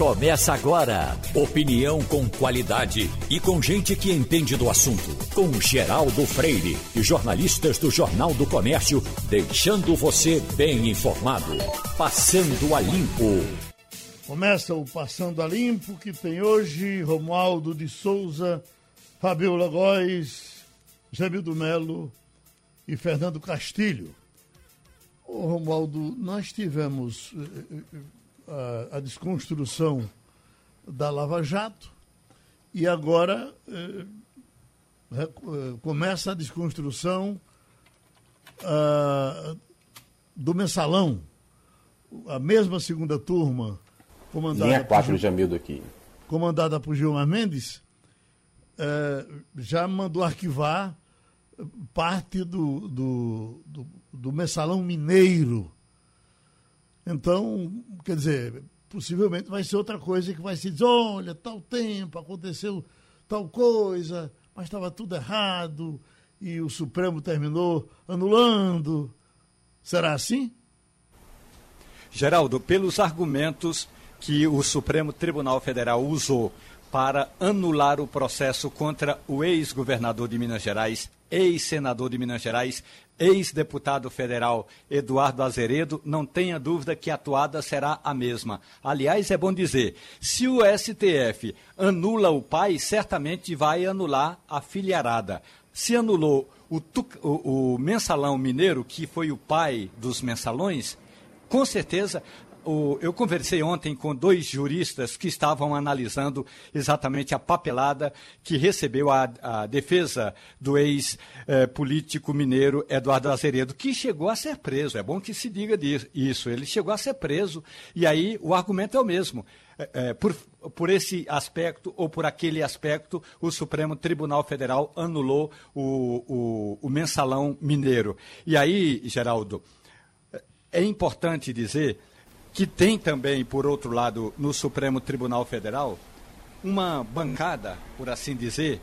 Começa agora. Opinião com qualidade e com gente que entende do assunto. Com Geraldo Freire e jornalistas do Jornal do Comércio, deixando você bem informado. Passando a Limpo. Começa o Passando a Limpo, que tem hoje Romualdo de Souza, Fabiola Góes, Jamildo Melo e Fernando Castilho. Ô, Romualdo, nós tivemos eh, eh, a, a desconstrução da Lava Jato e agora eh, eh começa a desconstrução uh, do mensalão. A mesma segunda turma, comandada Linha 4 por, Jamildo aqui. comandada por Gilmar Mendes, eh, já mandou arquivar parte do, do, do, do mensalão mineiro então, quer dizer, possivelmente vai ser outra coisa que vai se dizer, olha, tal tempo aconteceu tal coisa, mas estava tudo errado e o Supremo terminou anulando. Será assim? Geraldo, pelos argumentos que o Supremo Tribunal Federal usou para anular o processo contra o ex-governador de Minas Gerais, ex-senador de Minas Gerais, ex-deputado federal Eduardo Azeredo, não tenha dúvida que a atuada será a mesma. Aliás, é bom dizer, se o STF anula o pai, certamente vai anular a filharada. Se anulou o, o, o mensalão mineiro, que foi o pai dos mensalões, com certeza o, eu conversei ontem com dois juristas que estavam analisando exatamente a papelada que recebeu a, a defesa do ex-político mineiro Eduardo Azeredo, que chegou a ser preso. É bom que se diga isso. Ele chegou a ser preso e aí o argumento é o mesmo. É, por, por esse aspecto ou por aquele aspecto, o Supremo Tribunal Federal anulou o, o, o mensalão mineiro. E aí, Geraldo, é importante dizer que tem também, por outro lado, no Supremo Tribunal Federal, uma bancada, por assim dizer,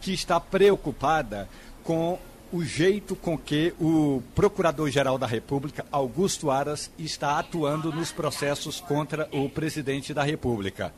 que está preocupada com o jeito com que o Procurador-Geral da República, Augusto Aras, está atuando nos processos contra o presidente da República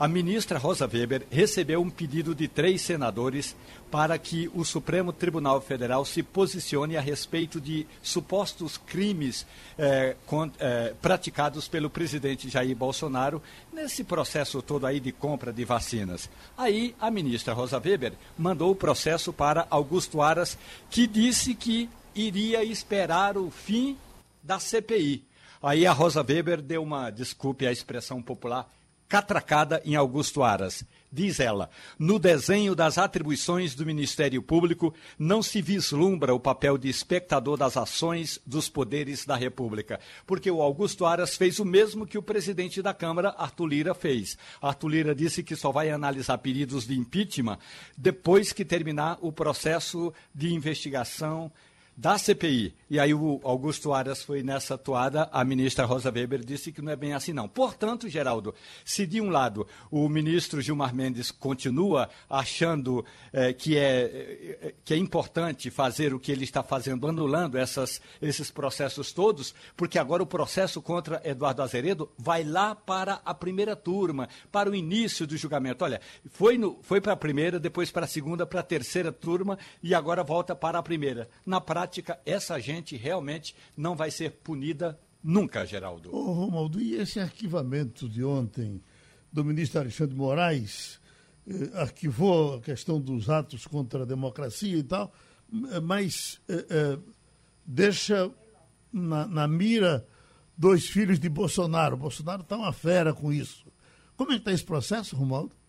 a ministra Rosa Weber recebeu um pedido de três senadores para que o Supremo Tribunal Federal se posicione a respeito de supostos crimes eh, com, eh, praticados pelo presidente Jair Bolsonaro nesse processo todo aí de compra de vacinas. Aí a ministra Rosa Weber mandou o processo para Augusto Aras, que disse que iria esperar o fim da CPI. Aí a Rosa Weber deu uma, desculpe a expressão popular, catracada em Augusto Aras. Diz ela: no desenho das atribuições do Ministério Público não se vislumbra o papel de espectador das ações dos poderes da República, porque o Augusto Aras fez o mesmo que o presidente da Câmara, Arthur Lira, fez. Arthur Lira disse que só vai analisar pedidos de impeachment depois que terminar o processo de investigação da CPI. E aí o Augusto Aras foi nessa toada, a ministra Rosa Weber disse que não é bem assim não. Portanto, Geraldo, se de um lado o ministro Gilmar Mendes continua achando eh, que, é, eh, que é importante fazer o que ele está fazendo, anulando essas, esses processos todos, porque agora o processo contra Eduardo Azeredo vai lá para a primeira turma, para o início do julgamento. Olha, foi, no, foi para a primeira, depois para a segunda, para a terceira turma e agora volta para a primeira. Na prática, prática, essa gente realmente não vai ser punida nunca, Geraldo. Ô, Romualdo, e esse arquivamento de ontem do ministro Alexandre Moraes eh, arquivou a questão dos atos contra a democracia e tal, eh, mas eh, deixa na, na, mira dois filhos de Bolsonaro. Bolsonaro está uma fera com isso. Como é que está esse processo, Romualdo?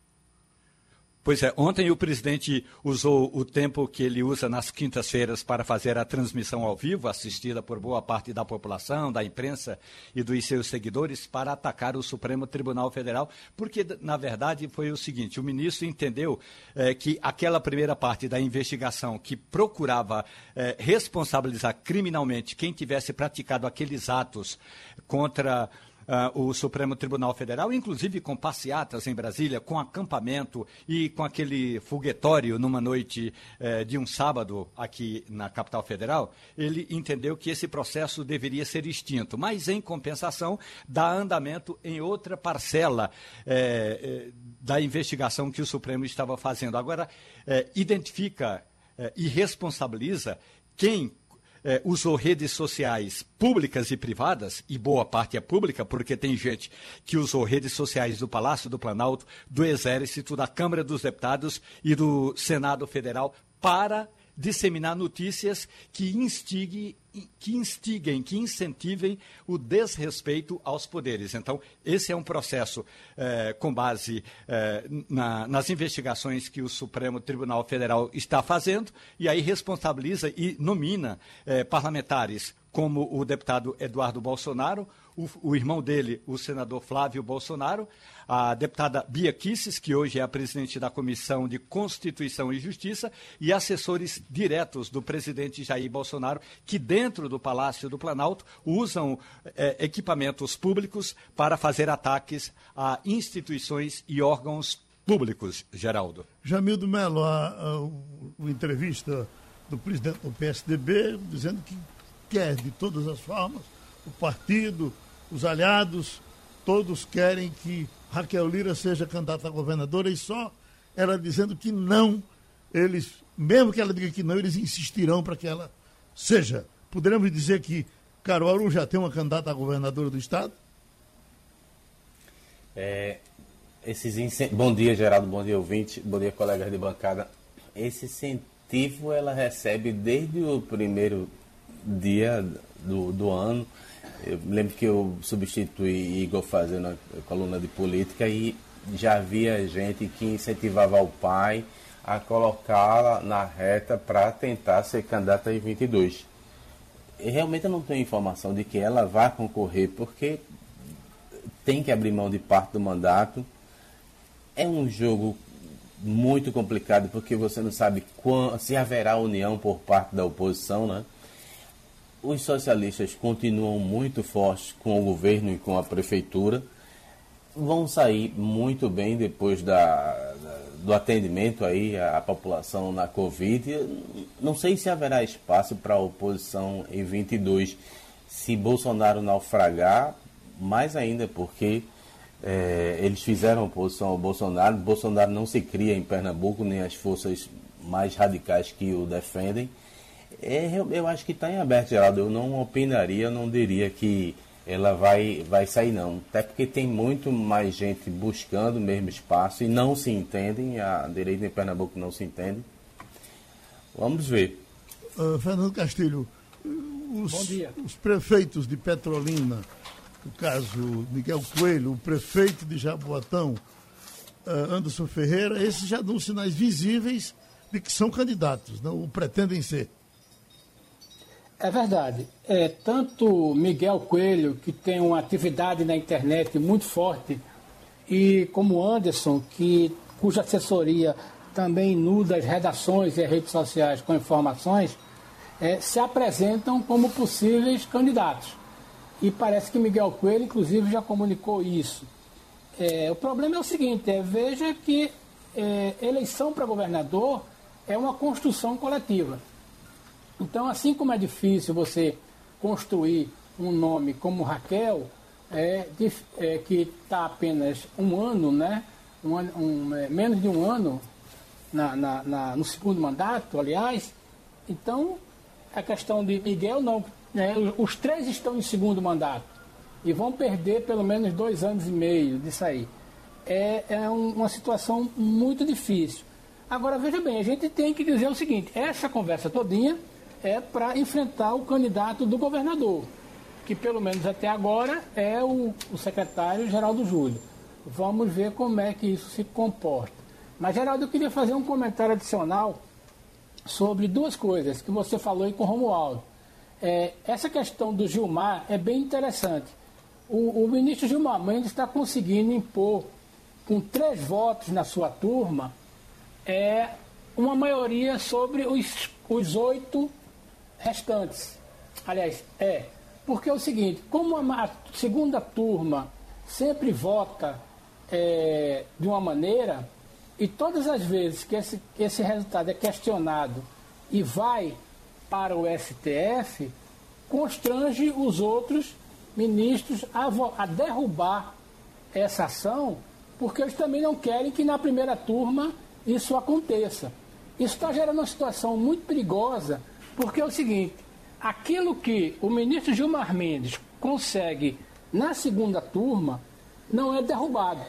Pois é, ontem o presidente usou o tempo que ele usa nas quintas-feiras para fazer a transmissão ao vivo, assistida por boa parte da população, da imprensa e dos seus seguidores, para atacar o Supremo Tribunal Federal, porque, na verdade, foi o seguinte: o ministro entendeu eh, que aquela primeira parte da investigação que procurava eh, responsabilizar criminalmente quem tivesse praticado aqueles atos contra uh, o Supremo Tribunal Federal, inclusive com passeatas em Brasília, com acampamento e com aquele foguetório numa noite uh, de um sábado aqui na capital federal, ele entendeu que esse processo deveria ser extinto, mas em compensação dá andamento em outra parcela uh, da investigação que o Supremo estava fazendo. Agora, identifica e responsabiliza quem é, usou redes sociais públicas e privadas, e boa parte é pública, porque tem gente que usou redes sociais do Palácio do Planalto, do Exército, da Câmara dos Deputados e do Senado Federal para disseminar notícias que instiguem, que instiguem, que incentivem o desrespeito aos poderes. Então, esse é um processo eh, com base eh, na, nas investigações que o Supremo Tribunal Federal está fazendo, e aí responsabiliza e nomina eh, parlamentares como o deputado Eduardo Bolsonaro, o, o, irmão dele, o senador Flávio Bolsonaro, a deputada Bia Kisses, que hoje é a presidente da Comissão de Constituição e Justiça, e assessores diretos do presidente Jair Bolsonaro, que dentro do Palácio do Planalto usam é, equipamentos públicos para fazer ataques a instituições e órgãos públicos, Geraldo. Jamildo Melo, a, a, a, a entrevista do presidente do PSDB dizendo que quer, de todas as formas, o partido, os aliados, todos querem que Raquel Lira seja candidata a governadora e só ela dizendo que não, eles, mesmo que ela diga que não, eles insistirão para que ela seja. Poderemos dizer que Caruaru já tem uma candidata a governadora do estado? É, esses. Bom dia, Geraldo, bom dia, ouvinte, bom dia, colegas de bancada. Esse incentivo ela recebe desde o primeiro dia do, do ano. Eu lembro que eu substituí Igor fazendo a coluna de política e já havia gente que incentivava o pai a colocá-la na reta para tentar ser candidata em 22. E realmente eu não tenho informação de que ela vai concorrer, porque tem que abrir mão de parte do mandato. É um jogo muito complicado, porque você não sabe quando, se haverá união por parte da oposição, né? Os socialistas continuam muito fortes com o governo e com a prefeitura, vão sair muito bem depois da, do atendimento aí à população na Covid. Não sei se haverá espaço para a oposição em 22 se Bolsonaro naufragar, mais ainda porque é, eles fizeram oposição ao Bolsonaro. Bolsonaro não se cria em Pernambuco, nem as forças mais radicais que o defendem. É, eu acho que está em aberto, Geraldo. Eu não opinaria, eu não diria que ela vai, vai sair, não. Até porque tem muito mais gente buscando o mesmo espaço e não se entendem. A direita em Pernambuco não se entende. Vamos ver. Uh, Fernando Castilho, os, os prefeitos de Petrolina, no caso Miguel Coelho, o prefeito de Jaboatão, uh, Anderson Ferreira, esses já dão sinais visíveis de que são candidatos, não? ou pretendem ser. É verdade. É, tanto Miguel Coelho, que tem uma atividade na internet muito forte, e como Anderson, que, cuja assessoria também nuda as redações e as redes sociais com informações, é, se apresentam como possíveis candidatos. E parece que Miguel Coelho, inclusive, já comunicou isso. É, o problema é o seguinte: é, veja que é, eleição para governador é uma construção coletiva. Então, assim como é difícil você construir um nome como Raquel, é, é que está apenas um ano, né? Um, um, é, menos de um ano na, na, na, no segundo mandato, aliás. Então, a questão de Miguel não. Né? Os três estão em segundo mandato e vão perder pelo menos dois anos e meio disso aí. É, é um, uma situação muito difícil. Agora, veja bem, a gente tem que dizer o seguinte: essa conversa todinha é para enfrentar o candidato do governador, que pelo menos até agora é o, o secretário Geraldo Júlio. Vamos ver como é que isso se comporta. Mas, Geraldo, eu queria fazer um comentário adicional sobre duas coisas que você falou aí com o Romualdo. É, essa questão do Gilmar é bem interessante. O, o ministro Gilmar Mendes está conseguindo impor, com três votos na sua turma, é, uma maioria sobre os, os oito restantes. Aliás, é. Porque é o seguinte, como a segunda turma sempre vota é, de uma maneira, e todas as vezes que esse, que esse resultado é questionado e vai para o STF, constrange os outros ministros a, a derrubar essa ação, porque eles também não querem que na primeira turma isso aconteça. Isso está gerando uma situação muito perigosa, porque é o seguinte: aquilo que o ministro Gilmar Mendes consegue na segunda turma não é derrubado.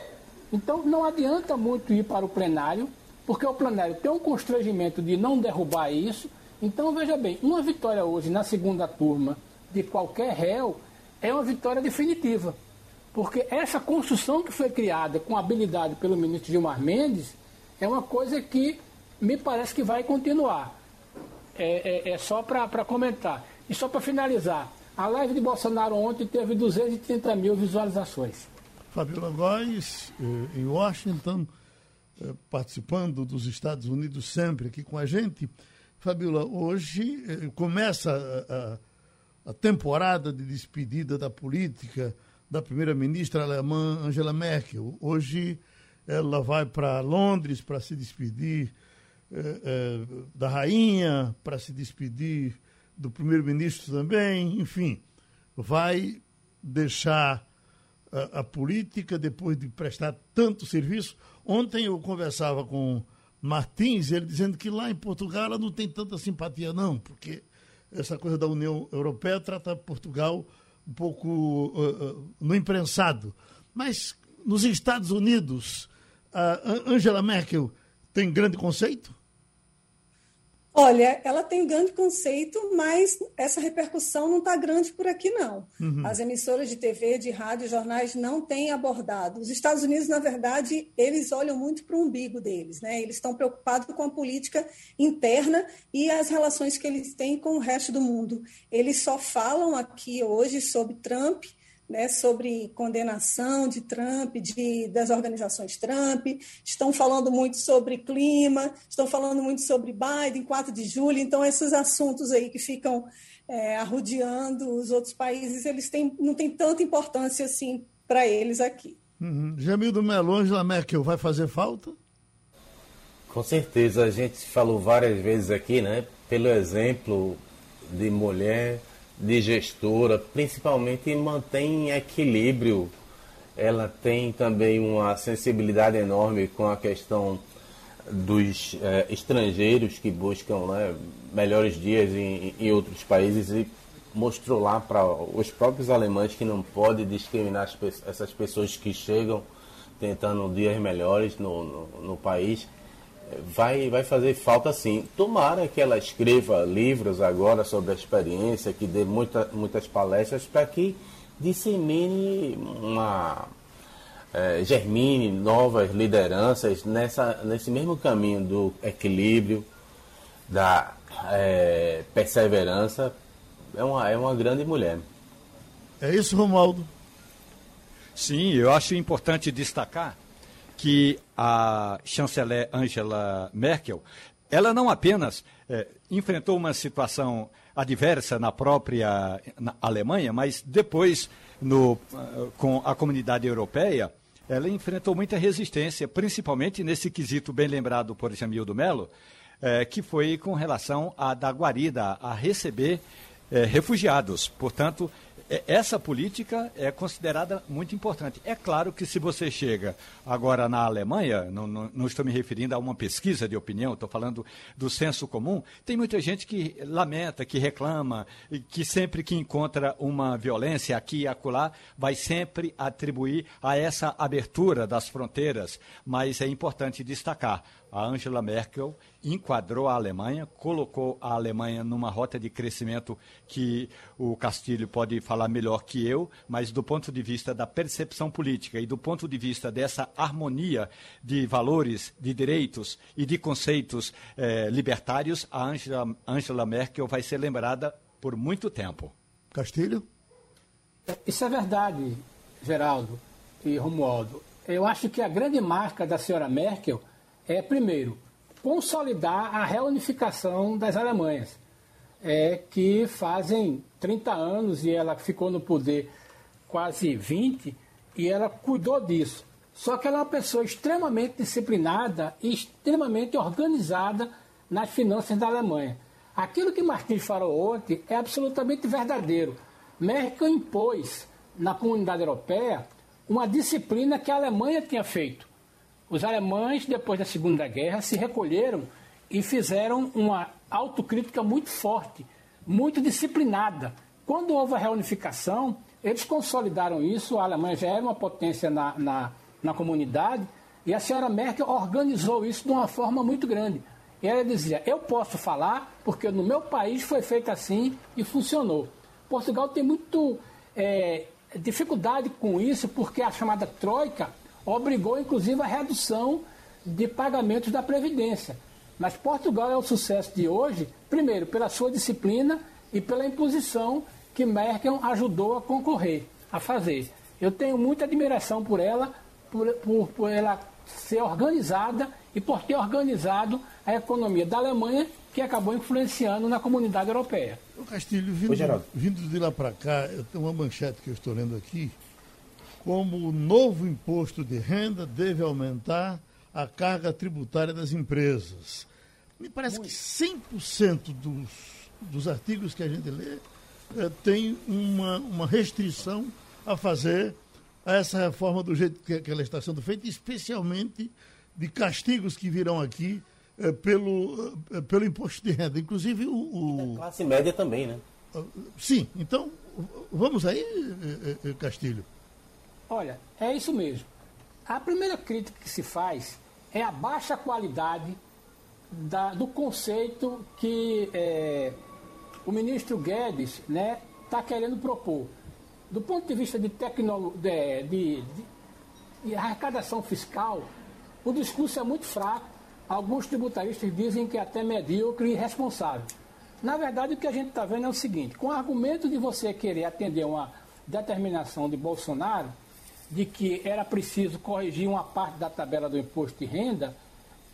Então não adianta muito ir para o plenário, porque o plenário tem um constrangimento de não derrubar isso. Então veja bem, uma vitória hoje na segunda turma de qualquer réu é uma vitória definitiva. Porque essa construção que foi criada com habilidade pelo ministro Gilmar Mendes é uma coisa que me parece que vai continuar. É, é, é só para comentar. E só para finalizar, a live de Bolsonaro ontem teve 230 mil visualizações. Fabiola Góes, eh, em Washington, eh, participando dos Estados Unidos sempre aqui com a gente. Fabiola, hoje eh, começa a, a, temporada de despedida da política da primeira-ministra alemã Angela Merkel. Hoje ela vai para Londres para se despedir da rainha, para se despedir do primeiro-ministro também, enfim, vai deixar a, a, política depois de prestar tanto serviço. Ontem eu conversava com Martins, ele dizendo que lá em Portugal ela não tem tanta simpatia, não, porque essa coisa da União Europeia trata Portugal um pouco uh, uh, no imprensado. Mas nos Estados Unidos, a Angela Merkel tem grande conceito? Olha, ela tem grande conceito, mas essa repercussão não está grande por aqui, não. Uhum. As emissoras de TV, de rádio, jornais não têm abordado. Os Estados Unidos, na verdade, eles olham muito para o umbigo deles, né? Eles estão preocupados com a política interna e as relações que eles têm com o resto do mundo. Eles só falam aqui hoje sobre Trump né, sobre condenação de Trump, de, das organizações Trump, estão falando muito sobre clima, estão falando muito sobre Biden, 4 de julho, então esses assuntos aí que ficam é, arrodeando os outros países, eles têm, não têm tanta importância assim para eles aqui. Uhum. Jamildo Melo, Angela Merkel vai fazer falta? Com certeza, a gente falou várias vezes aqui, né, pelo exemplo de mulher de gestora, principalmente mantém equilíbrio. Ela tem também uma sensibilidade enorme com a questão dos eh, estrangeiros que buscam né, melhores dias em, em, outros países e mostrou lá para os próprios alemães que não pode discriminar essas pessoas que chegam tentando dias melhores no, no, no país vai, vai fazer falta sim. Tomara que ela escreva livros agora sobre a experiência, que dê muita, muitas palestras para que dissemine uma. É, germine novas lideranças nessa, nesse mesmo caminho do equilíbrio, da é, perseverança. É uma, é uma grande mulher. É isso, Romualdo? Sim, eu acho importante destacar que a chanceler Angela Merkel, ela não apenas é, enfrentou uma situação adversa na própria na Alemanha, mas depois no, com a comunidade europeia, ela enfrentou muita resistência, principalmente nesse quesito bem lembrado por Jamildo Melo, é, que foi com relação a da guarida, a receber é, refugiados. Portanto, essa política é considerada muito importante. É claro que se você chega agora na Alemanha, não, não, não estou me referindo a uma pesquisa de opinião, estou falando do senso comum, tem muita gente que lamenta, que reclama, que sempre que encontra uma violência aqui e acolá, vai sempre atribuir a essa abertura das fronteiras. Mas é importante destacar, a Angela Merkel enquadrou a Alemanha, colocou a Alemanha numa rota de crescimento que o Castilho pode falar melhor que eu, mas do ponto de vista da percepção política e do ponto de vista dessa harmonia de valores, de direitos e de conceitos eh, libertários, a Angela, Angela Merkel vai ser lembrada por muito tempo. Castilho? Isso é verdade, Geraldo e Romualdo. Eu acho que a grande marca da senhora Merkel é, primeiro, consolidar a reunificação das Alemanhas. é, que fazem 30 anos e ela ficou no poder quase 20 e ela cuidou disso. Só que ela é uma pessoa extremamente disciplinada e extremamente organizada nas finanças da Alemanha. Aquilo que Martins falou ontem é absolutamente verdadeiro. Merkel impôs na comunidade europeia uma disciplina que a Alemanha tinha feito. Os alemães, depois da Segunda Guerra, se recolheram e fizeram uma autocrítica muito forte, muito disciplinada. Quando houve a reunificação, eles consolidaram isso, a Alemanha já era uma potência na, na, na comunidade, e a senhora Merkel organizou isso de uma forma muito grande. E ela dizia: Eu posso falar porque no meu país foi feito assim e funcionou. Portugal tem muito é, dificuldade com isso porque a chamada Troika obrigou inclusive a redução de pagamentos da Previdência. Mas Portugal é o sucesso de hoje, primeiro, pela sua disciplina e pela imposição que Merkel ajudou a concorrer, a fazer. Eu tenho muita admiração por ela, por, por, por ela ser organizada e por ter organizado a economia da Alemanha, que acabou influenciando na comunidade europeia. O Castilho, vindo, vindo de lá para cá, eu tenho uma manchete que eu estou lendo aqui, como o novo imposto de renda deve aumentar a carga tributária das empresas. Me parece Muito. que 100% dos, dos artigos que a gente lê é, tem uma, uma restrição a fazer a essa reforma do jeito que, que ela está sendo feita, especialmente de castigos que virão aqui é, pelo, é, pelo imposto de renda. Inclusive o. o... classe média também, né? Sim, então vamos aí, Castilho. Olha, é isso mesmo. A primeira crítica que se faz é a baixa qualidade da, do conceito que é, o ministro Guedes está né, tá querendo propor. Do ponto de vista de, tecnolo, de, de, de arrecadação fiscal, o discurso é muito fraco. Alguns tributaristas dizem que é até medíocre e irresponsável. Na verdade, o que a gente está vendo é o seguinte: com o argumento de você querer atender uma determinação de Bolsonaro, de que era preciso corrigir uma parte da tabela do imposto de renda,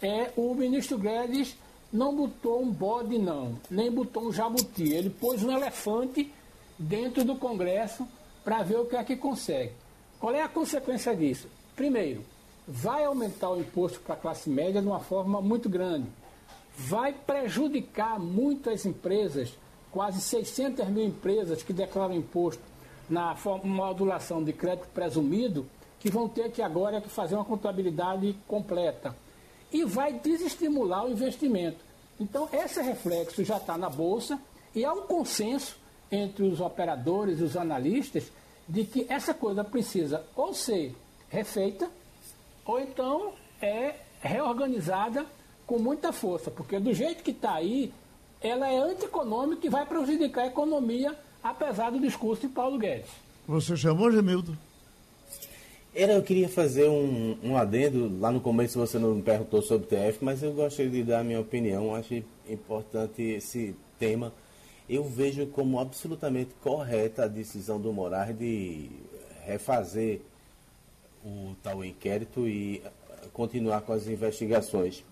é o ministro Guedes não botou um bode, não, nem botou um jabuti. Ele pôs um elefante dentro do Congresso para ver o que é que consegue. Qual é a consequência disso? Primeiro, vai aumentar o imposto para a classe média de uma forma muito grande. Vai prejudicar muitas empresas, quase 600 mil empresas que declaram imposto na modulação de crédito presumido, que vão ter que agora que fazer uma contabilidade completa e vai desestimular o investimento. Então, esse reflexo já está na Bolsa e há um consenso entre os operadores e os analistas de que essa coisa precisa ou ser refeita ou então é reorganizada com muita força, porque do jeito que está aí, ela é antieconômica e vai prejudicar a economia, apesar do discurso de Paulo Guedes. Você chamou, Gemildo? Era, eu queria fazer um, um adendo. Lá no começo você não me perguntou sobre o TF, mas eu gostaria de dar a minha opinião. Acho importante esse tema. Eu vejo como absolutamente correta a decisão do Moraes de refazer o tal inquérito e continuar com as investigações.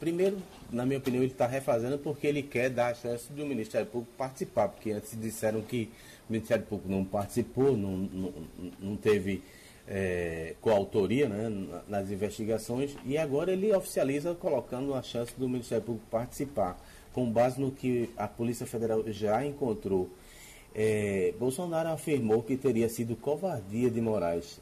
Primeiro, na minha opinião, ele está refazendo porque ele quer dar a chance do Ministério Público participar, porque antes disseram que o Ministério Público não participou, não, não, não teve é, coautoria né, nas investigações e agora ele oficializa colocando a chance do Ministério Público participar, com base no que a Polícia Federal já encontrou. É, Bolsonaro afirmou que teria sido covardia de Moraes.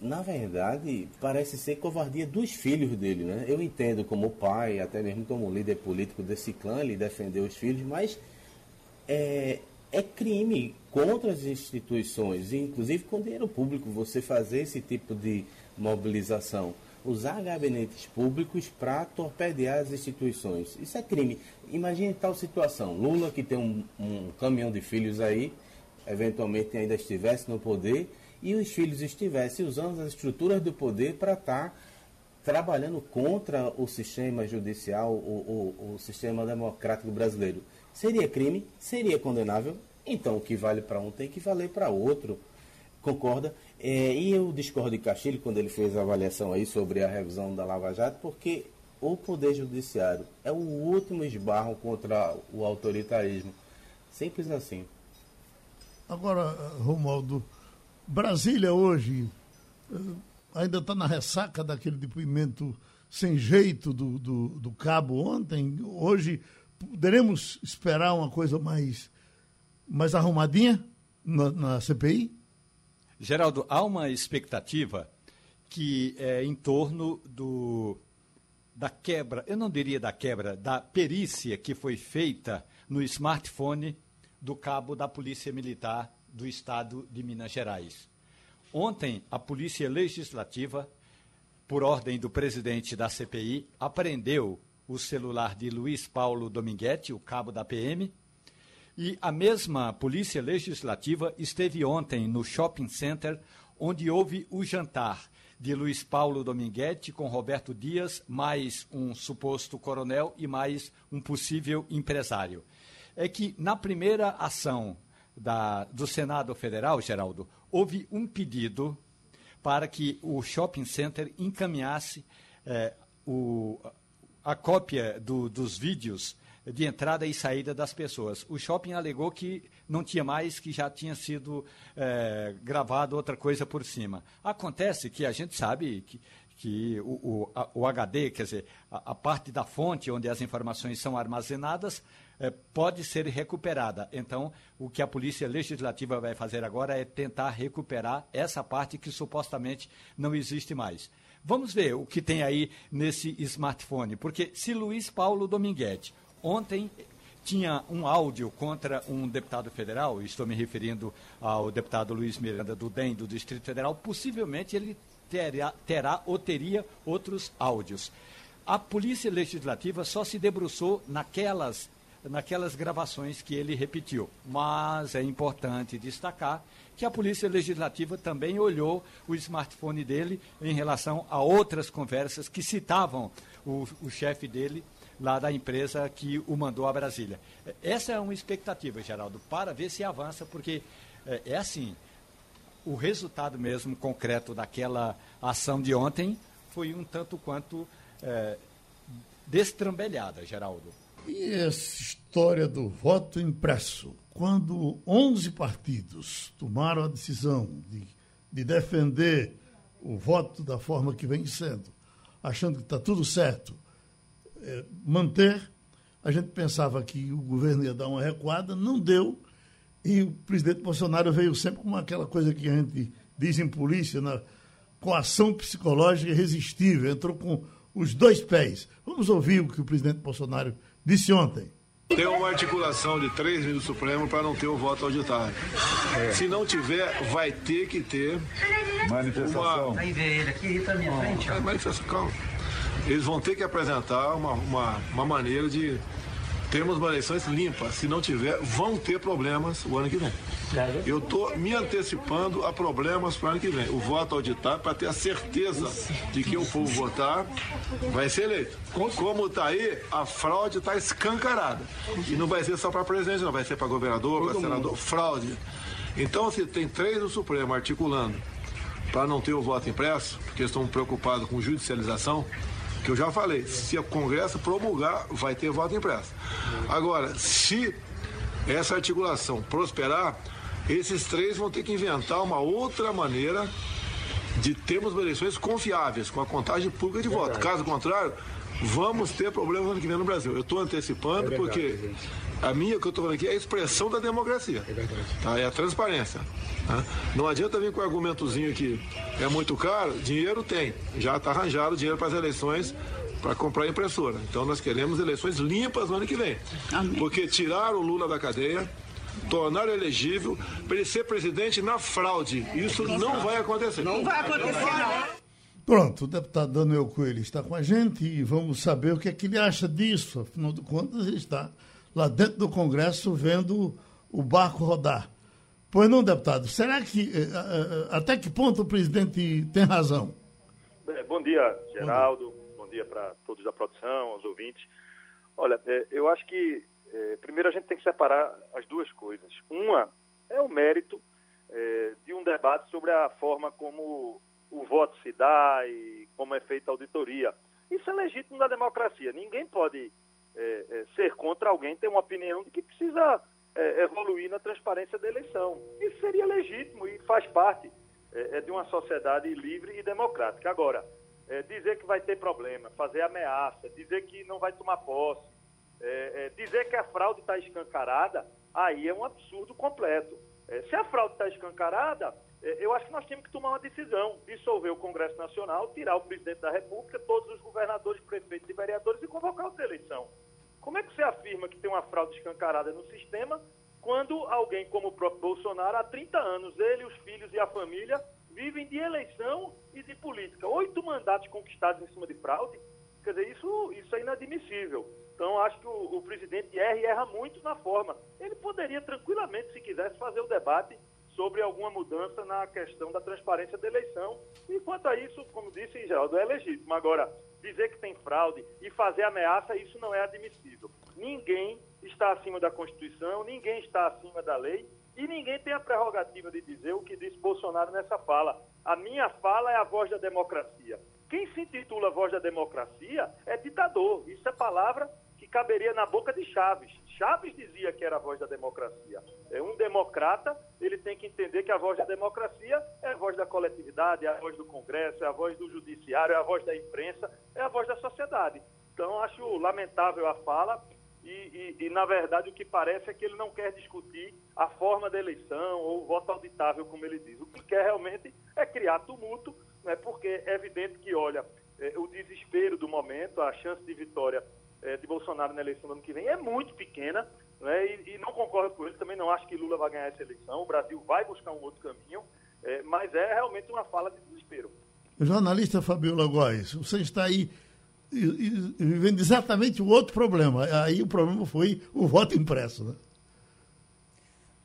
Na verdade, parece ser covardia dos filhos dele, né? Eu entendo como pai, até mesmo como líder político desse clã, ele defendeu os filhos, mas é, é crime contra as instituições, inclusive com dinheiro público, você fazer esse tipo de mobilização. Usar gabinetes públicos para torpedear as instituições. Isso é crime. Imagine tal situação. Lula, que tem um, um caminhão de filhos aí, eventualmente ainda estivesse no poder, e os filhos estivessem usando as estruturas do poder para estar tá trabalhando contra o sistema judicial, o, o, o sistema democrático brasileiro. Seria crime? Seria condenável? Então o que vale para um tem que valer para outro. Concorda? É, e eu discordo de Castilho quando ele fez a avaliação aí sobre a revisão da Lava Jato, porque o Poder Judiciário é o último esbarro contra o autoritarismo. Simples assim. Agora, Romualdo, Brasília hoje eh, ainda está na ressaca daquele depoimento sem jeito do, do, do, cabo ontem. Hoje poderemos esperar uma coisa mais, mais arrumadinha na, na CPI? Geraldo, há uma expectativa que é em torno do, da quebra, eu não diria da quebra, da perícia que foi feita no smartphone do cabo da Polícia Militar do Estado de Minas Gerais. Ontem, a Polícia Legislativa, por ordem do presidente da CPI, apreendeu o celular de Luiz Paulo Dominguete, o cabo da PM, e a mesma Polícia Legislativa esteve ontem no shopping center, onde houve o jantar de Luiz Paulo Dominguete com Roberto Dias, mais um suposto coronel e mais um possível empresário. É que na primeira ação da, do Senado Federal, Geraldo, houve um pedido para que o shopping center encaminhasse eh, o, a cópia do, dos vídeos de entrada e saída das pessoas. O shopping alegou que não tinha mais, que já tinha sido é, gravado outra coisa por cima. Acontece que a gente sabe que, que o, o, a, o HD, quer dizer, a, a, parte da fonte onde as informações são armazenadas, é, pode ser recuperada. Então, o que a Polícia Legislativa vai fazer agora é tentar recuperar essa parte que supostamente não existe mais. Vamos ver o que tem aí nesse smartphone, porque se Luiz Paulo Dominguete Ontem tinha um áudio contra um deputado federal, estou me referindo ao deputado Luiz Miranda do DEM, do Distrito Federal, possivelmente ele terá, terá ou teria outros áudios. A Polícia Legislativa só se debruçou naquelas, naquelas gravações que ele repetiu. Mas é importante destacar que a Polícia Legislativa também olhou o smartphone dele em relação a outras conversas que citavam o, o chefe dele lá da empresa que o mandou a Brasília. Essa é uma expectativa, Geraldo, para ver se avança, porque é, é assim, o resultado mesmo concreto daquela ação de ontem foi um tanto quanto é, destrambelhada, Geraldo. E essa história do voto impresso? Quando 11 partidos tomaram a decisão de, de defender o voto da forma que vem sendo, achando que está tudo certo, é, manter. A gente pensava que o governo ia dar uma recuada, não deu. E o presidente Bolsonaro veio sempre com aquela coisa que a gente diz em polícia, na coação psicológica irresistível, entrou com os dois pés. Vamos ouvir o que o presidente Bolsonaro disse ontem. Tem uma articulação de três ministros do Supremo para não ter o voto auditário. É. Se não tiver, vai ter que ter manifestação. Uma... Aí vê ele aqui, tá minha frente. É, manifestação, calma eles vão ter que apresentar uma, uma, uma maneira de termos uma eleições limpas. Se não tiver, vão ter problemas o ano que vem. Eu estou me antecipando a problemas para o ano que vem. O voto auditado para ter a certeza de que o povo votar vai ser eleito. Como está aí, a fraude está escancarada. E não vai ser só para presidente, não. Vai ser para governador, para senador. Fraude. Então, se tem três do Supremo articulando para não ter o voto impresso, porque estão preocupados com judicialização, que eu já falei, se o Congresso promulgar, vai ter voto impresso. Agora, se essa articulação prosperar, esses três vão ter que inventar uma outra maneira de termos eleições confiáveis, com a contagem pública de voto. Caso contrário, vamos ter problemas ano que vem no Brasil. Eu estou antecipando é verdade, porque a minha que eu estou falando aqui é a expressão da democracia. É, tá? é a transparência. Tá? Não adianta vir com o argumentozinho que é muito caro, dinheiro tem. Já está arranjado dinheiro para as eleições para comprar impressora. Então nós queremos eleições limpas no ano que vem. Amém. Porque tirar o Lula da cadeia, tornar elegível para ele ser presidente na fraude. Isso não vai acontecer. Não vai acontecer, não. Pronto, o deputado Daniel Coelho está com a gente e vamos saber o que é que ele acha disso. Afinal de contas, ele está lá dentro do Congresso vendo o barco rodar. Pois não, deputado. Será que eh, eh, até que ponto o presidente tem razão? Bom dia, Geraldo. Bom dia, dia para todos da produção, aos ouvintes. Olha, eh, eu acho que primeiro a gente tem que separar as duas coisas. Uma é o mérito de um debate sobre a forma como o voto se dá e como é feita a auditoria. Isso é legítimo na democracia. Ninguém pode é, é, ser contra alguém ter uma opinião de que precisa é, evoluir na transparência da eleição. Isso seria legítimo e faz parte é, é, de uma sociedade livre e democrática. Agora, é, dizer que vai ter problema, fazer ameaça, dizer que não vai tomar posse, dizer que a fraude está escancarada, aí é um absurdo completo. se a fraude está escancarada, eu acho que nós temos que tomar uma decisão, dissolver o Congresso Nacional, tirar o presidente da República, todos os governadores, prefeitos e vereadores e convocar outra eleição. Como é que você afirma que tem uma fraude escancarada no sistema quando alguém como o próprio Bolsonaro, há 30 anos, ele, os filhos e a família vivem de eleição e de política? Oito mandatos conquistados em cima de fraude? Quer dizer, isso, isso é inadmissível. Então, acho que o, o presidente erra e erra muito na forma. Ele poderia tranquilamente, se quisesse, fazer o debate sobre alguma mudança na questão da transparência da eleição. E quanto a isso, como disse Geraldo, é legítimo. Agora, dizer que tem fraude e fazer ameaça, isso não é admissível. Ninguém está acima da Constituição, ninguém está acima da lei e ninguém tem a prerrogativa de dizer o que disse Bolsonaro nessa fala. A minha fala é a voz da democracia. Quem se intitula voz da democracia é ditador. Isso é palavra que caberia na boca de Chaves. Chaves dizia que era a voz da democracia. É um democrata, ele tem que entender que a voz da democracia é a voz da coletividade, é a voz do Congresso, é a voz do judiciário, é a voz da imprensa, é a voz da sociedade. Então, acho lamentável a fala e, e, e, na verdade, o que parece é que ele não quer discutir a forma da eleição ou o voto auditável, como ele diz. O que quer realmente é criar tumulto, né, porque é evidente que, olha, é, o desespero do momento, a chance de vitória é, de Bolsonaro na eleição do ano que vem é muito pequena, né, e, e, não concordo com ele, também não acho que Lula vai ganhar essa eleição, o Brasil vai buscar um outro caminho, é, mas é realmente uma fala de desespero. Jornalista Fabiola Góes, você está aí vivendo exatamente o outro problema. Aí o problema foi o voto impresso. Né?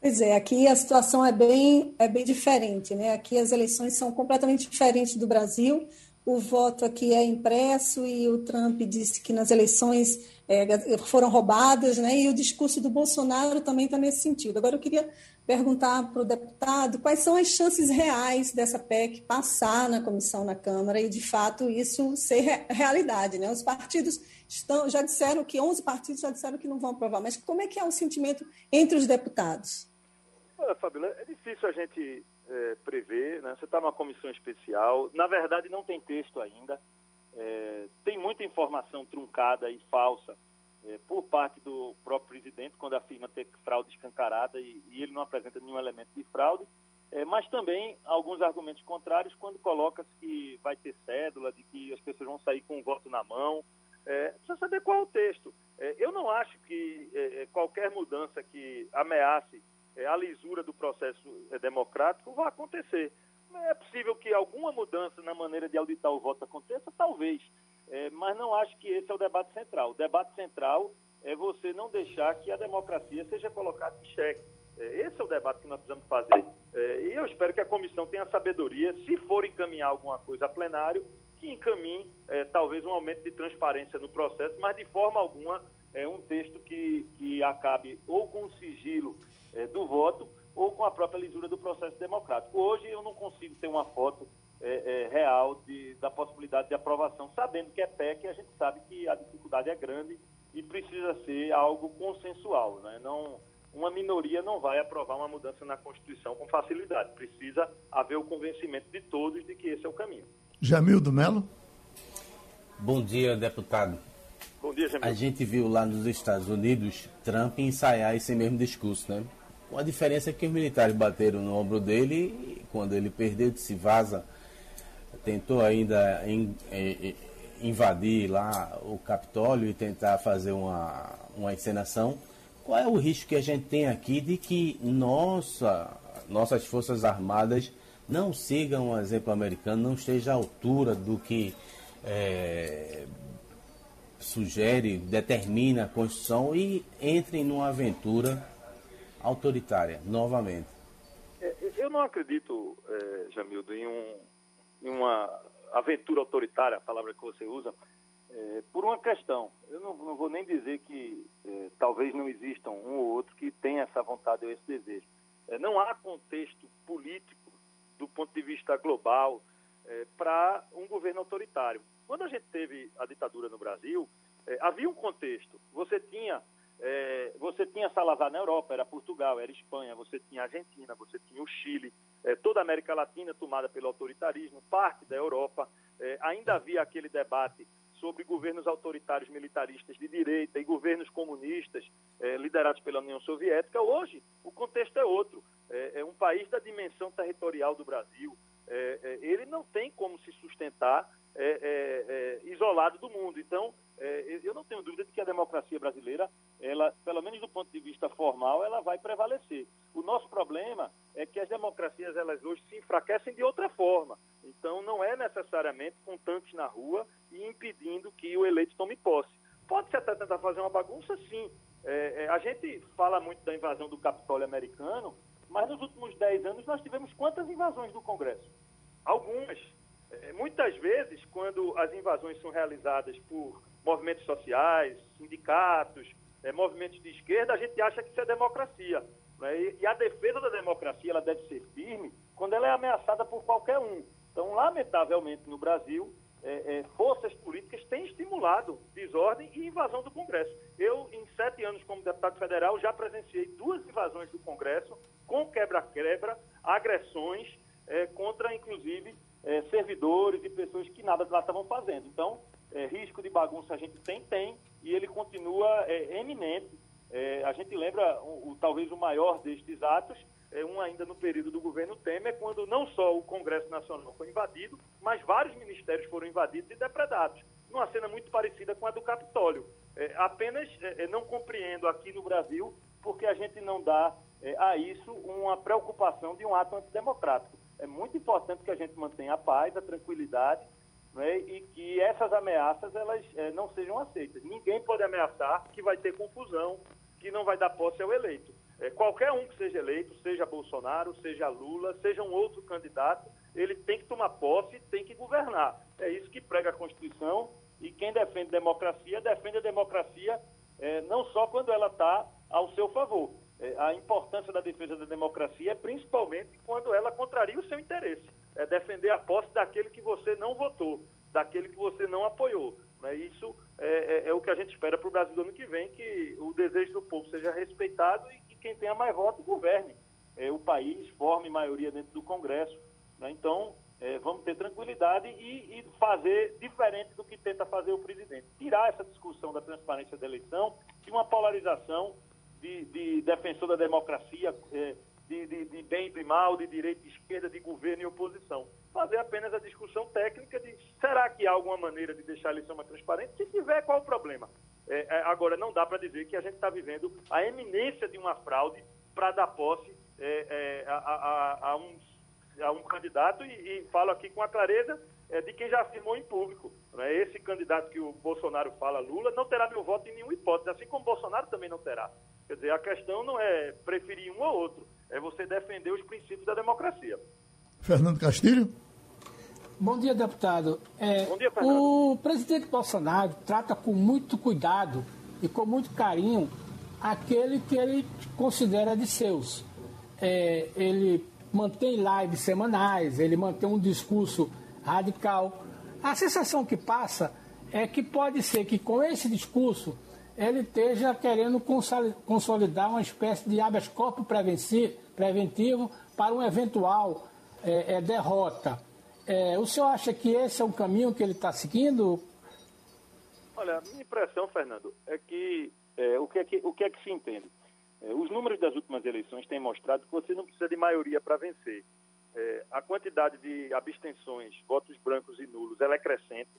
Pois é, aqui a situação é bem, é bem diferente. Né? Aqui as eleições são completamente diferentes do Brasil o voto aqui é impresso e o Trump disse que nas eleições é, foram roubadas, né? E o discurso do Bolsonaro também está nesse sentido. Agora eu queria perguntar para o deputado quais são as chances reais dessa PEC passar na comissão na Câmara e de fato isso ser re realidade, né? Os partidos estão já disseram que 11 partidos já disseram que não vão aprovar, mas como é que é o sentimento entre os deputados? Olha, Fabíola, é difícil a gente é, prevê, né? você está numa comissão especial, na verdade não tem texto ainda, é, tem muita informação truncada e falsa é, por parte do próprio presidente, quando afirma ter fraude escancarada e, e ele não apresenta nenhum elemento de fraude, é, mas também alguns argumentos contrários quando coloca-se que vai ter cédula, de que as pessoas vão sair com o voto na mão. É, precisa saber qual é o texto. É, eu não acho que é, qualquer mudança que ameace é, a lisura do processo é, democrático vai acontecer. É possível que alguma mudança na maneira de auditar o voto aconteça? Talvez. É, mas não acho que esse é o debate central. O debate central é você não deixar que a democracia seja colocada em xeque. É, esse é o debate que nós precisamos fazer. É, e eu espero que a comissão tenha sabedoria, se for encaminhar alguma coisa a plenário, que encaminhe é, talvez um aumento de transparência no processo, mas de forma alguma é um texto que, que acabe ou com sigilo é, do voto ou com a própria lisura do processo democrático. Hoje eu não consigo ter uma foto é, é, real de, da possibilidade de aprovação, sabendo que é PEC, a gente sabe que a dificuldade é grande e precisa ser algo consensual. Né? Não, uma minoria não vai aprovar uma mudança na Constituição com facilidade. Precisa haver o convencimento de todos de que esse é o caminho. Jamildo Melo. Bom dia, deputado. Bom dia, Jamildo. A gente viu lá nos Estados Unidos Trump ensaiar esse mesmo discurso, né? Com a diferença é que os militares bateram no ombro dele e quando ele perdeu de se vaza, tentou ainda invadir lá o Capitólio e tentar fazer uma, uma encenação. Qual é o risco que a gente tem aqui de que nossa, nossas Forças Armadas não sigam o exemplo americano, não esteja à altura do que é, sugere, determina a Constituição e entrem numa aventura autoritária, novamente? É, eu não acredito, é, Jamildo, em, um, em, uma aventura autoritária, a palavra que você usa, é, por uma questão. Eu não, não vou nem dizer que é, talvez não existam um ou outro que tenha essa vontade ou esse desejo. É, não há contexto político, do ponto de vista global, é, para um governo autoritário. Quando a gente teve a ditadura no Brasil, havia um contexto. Você tinha, é, você tinha Salazar na Europa, era Portugal, era Espanha, você tinha Argentina, você tinha o Chile, é, toda a América Latina tomada pelo autoritarismo, parte da Europa. É, ainda havia aquele debate sobre governos autoritários militaristas de direita e governos comunistas é, liderados pela União Soviética. Hoje, o contexto é outro. É, é um país da dimensão territorial do Brasil. É, ele não tem como se sustentar isolado do mundo. Então, eu não tenho dúvida de que a democracia brasileira, ela, pelo menos do ponto de vista formal, ela vai prevalecer. O nosso problema é que as democracias elas hoje se enfraquecem de outra forma. Então, não é necessariamente com tanques na rua e impedindo que o eleito tome posse. Pode-se até tentar fazer uma bagunça, sim. É, é, a gente fala muito da invasão do Capitólio americano, mas nos últimos 10 anos nós tivemos quantas invasões do Congresso? Algumas. É, muitas vezes, quando as invasões são realizadas por movimentos sociais, sindicatos, é, movimentos de esquerda, a gente acha que isso é democracia. Né? E, e, a defesa da democracia ela deve ser firme quando ela é ameaçada por qualquer um. Então, lamentavelmente, no Brasil, é, é, forças políticas têm estimulado desordem e invasão do Congresso. Eu, em sete anos como deputado federal, já presenciei duas invasões do Congresso com quebra-quebra, agressões é, contra, inclusive, é, servidores e pessoas que nada lá estavam fazendo. Então, é, risco de bagunça a gente tem, tem, e ele continua é, eminente. a gente lembra, o, o, talvez o maior destes atos, é, um ainda no período do governo Temer, quando não só o Congresso Nacional foi invadido, mas vários ministérios foram invadidos e depredados, numa cena muito parecida com a do Capitólio. É, apenas é, é não compreendo aqui no Brasil porque a gente não dá é, a isso uma preocupação de um ato antidemocrático. É muito importante que a gente mantenha a paz, a tranquilidade né, e que essas ameaças elas é, não sejam aceitas. Ninguém pode ameaçar que vai ter confusão, que não vai dar posse ao eleito. É, qualquer um que seja eleito, seja Bolsonaro, seja Lula, seja um outro candidato, ele tem que tomar posse, tem que governar. É isso que prega a Constituição e quem defende democracia, defende a democracia é, não só quando ela está ao seu favor. A importância da defesa da democracia é principalmente quando ela contraria o seu interesse. É defender a posse daquele que você não votou, daquele que você não apoiou. Né? Isso é, é, é, o que a gente espera para o Brasil do ano que vem, que o desejo do povo seja respeitado e quem tenha mais votos governe é, o país, forme maioria dentro do Congresso. Né? Então, é, vamos ter tranquilidade e, e, fazer diferente do que tenta fazer o presidente. Tirar essa discussão da transparência da eleição, de uma polarização de, de defensor da democracia, é, de, de, de, bem e de mal, de direita e esquerda, de governo e oposição. Fazer apenas a discussão técnica de será que há alguma maneira de deixar a eleição mais transparente? Se tiver, qual o problema? É, é, agora, não dá para dizer que a gente está vivendo a eminência de uma fraude para dar posse é, é, a, a, a, um, a, um, candidato e, e, falo aqui com a clareza é, de quem já afirmou em público. Né? Esse candidato que o Bolsonaro fala, Lula, não terá meu voto em nenhuma hipótese, assim como Bolsonaro também não terá. Quer dizer, a questão não é preferir um ou outro, é você defender os princípios da democracia. Fernando Castilho? Bom dia, deputado. É, Bom dia, o presidente Bolsonaro trata com muito cuidado e com muito carinho aquele que ele considera de seus. É, ele mantém lives semanais, ele mantém um discurso radical. A sensação que passa é que pode ser que com esse discurso ele esteja querendo consolidar uma espécie de habeas corpus preventivo para uma eventual é, é, derrota. É, o senhor acha que esse é o caminho que ele está seguindo? Olha, a minha impressão, Fernando, é que é, o, que é que o que é que se entende? É, os números das últimas eleições têm mostrado que você não precisa de maioria para vencer. A quantidade de abstenções, votos brancos e nulos, ela é crescente.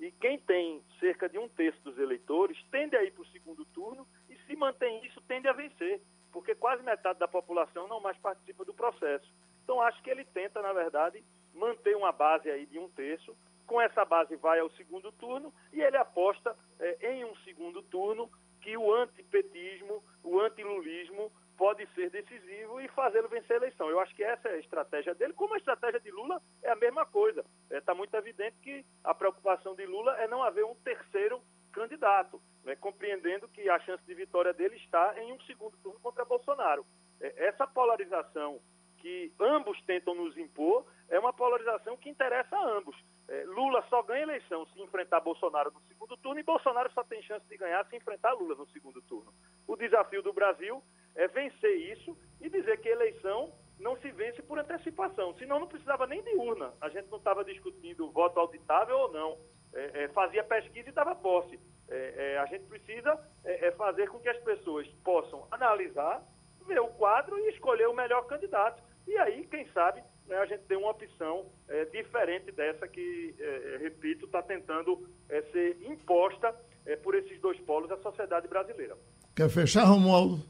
E quem tem cerca de um terço dos eleitores tende a ir para o segundo turno e se mantém isso, tende a vencer, porque quase metade da população não mais participa do processo. Então acho que ele tenta, na verdade, manter uma base aí de um terço. Com essa base vai ao segundo turno e ele aposta é, em um segundo turno que o antipetismo, o antilulismo pode ser decisivo e fazê-lo vencer a eleição. Eu acho que essa é a estratégia dele, como a estratégia de Lula é a mesma coisa. Está é, tá muito evidente que a preocupação de Lula é não haver um terceiro candidato, né, compreendendo que a chance de vitória dele está em um segundo turno contra Bolsonaro. É, essa polarização que ambos tentam nos impor, é uma polarização que interessa a ambos. É, Lula só ganha eleição se enfrentar Bolsonaro no segundo turno e Bolsonaro só tem chance de ganhar se enfrentar Lula no segundo turno. O desafio do Brasil é vencer isso e dizer que eleição não se vence por antecipação. Senão não precisava nem de urna. A gente não estava discutindo voto auditável ou não. É, é, fazia pesquisa e dava posse. É, é, a gente precisa é, é, fazer com que as pessoas possam analisar, ver o quadro e escolher o melhor candidato. E aí, quem sabe, né, a gente tem uma opção diferente dessa que, repito, está tentando ser imposta por esses dois polos à sociedade brasileira. Quer fechar, Romualdo?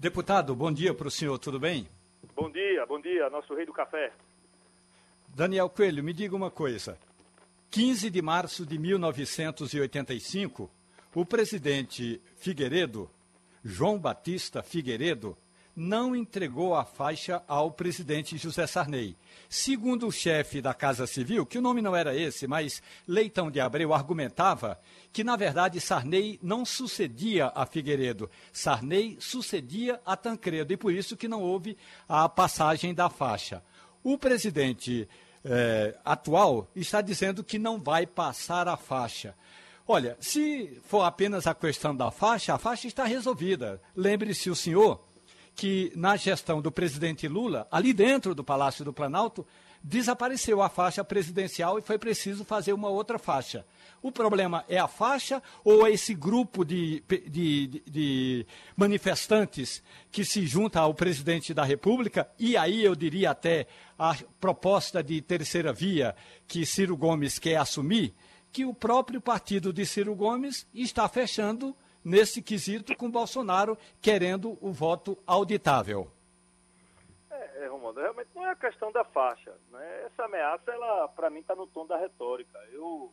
Deputado, bom dia para o senhor, tudo bem? Bom dia, bom dia, nosso rei do café. Daniel Coelho, me diga uma coisa. 15 de março de 1985, o presidente Figueiredo, João Batista Figueiredo, não entregou a faixa ao presidente José Sarney. Segundo o chefe da Casa Civil, que o nome não era esse, mas Leitão de Abreu argumentava que, na verdade, Sarney não sucedia a Figueiredo. Sarney sucedia a Tancredo, e por isso que não houve a passagem da faixa. O presidente eh, atual está dizendo que não vai passar a faixa. Olha, se for apenas a questão da faixa, a faixa está resolvida. Lembre-se o senhor que na gestão do presidente Lula, ali dentro do Palácio do Planalto, desapareceu a faixa presidencial e foi preciso fazer uma outra faixa. O problema é a faixa ou é esse grupo de, de, de, manifestantes que se junta ao presidente da República? E aí eu diria até a proposta de terceira via que Ciro Gomes quer assumir, que o próprio partido de Ciro Gomes está fechando nesse quesito com Bolsonaro querendo o voto auditável. É, é Romualdo, realmente não é a questão da faixa. Né? Essa ameaça, ela, para mim, está no tom da retórica. Eu,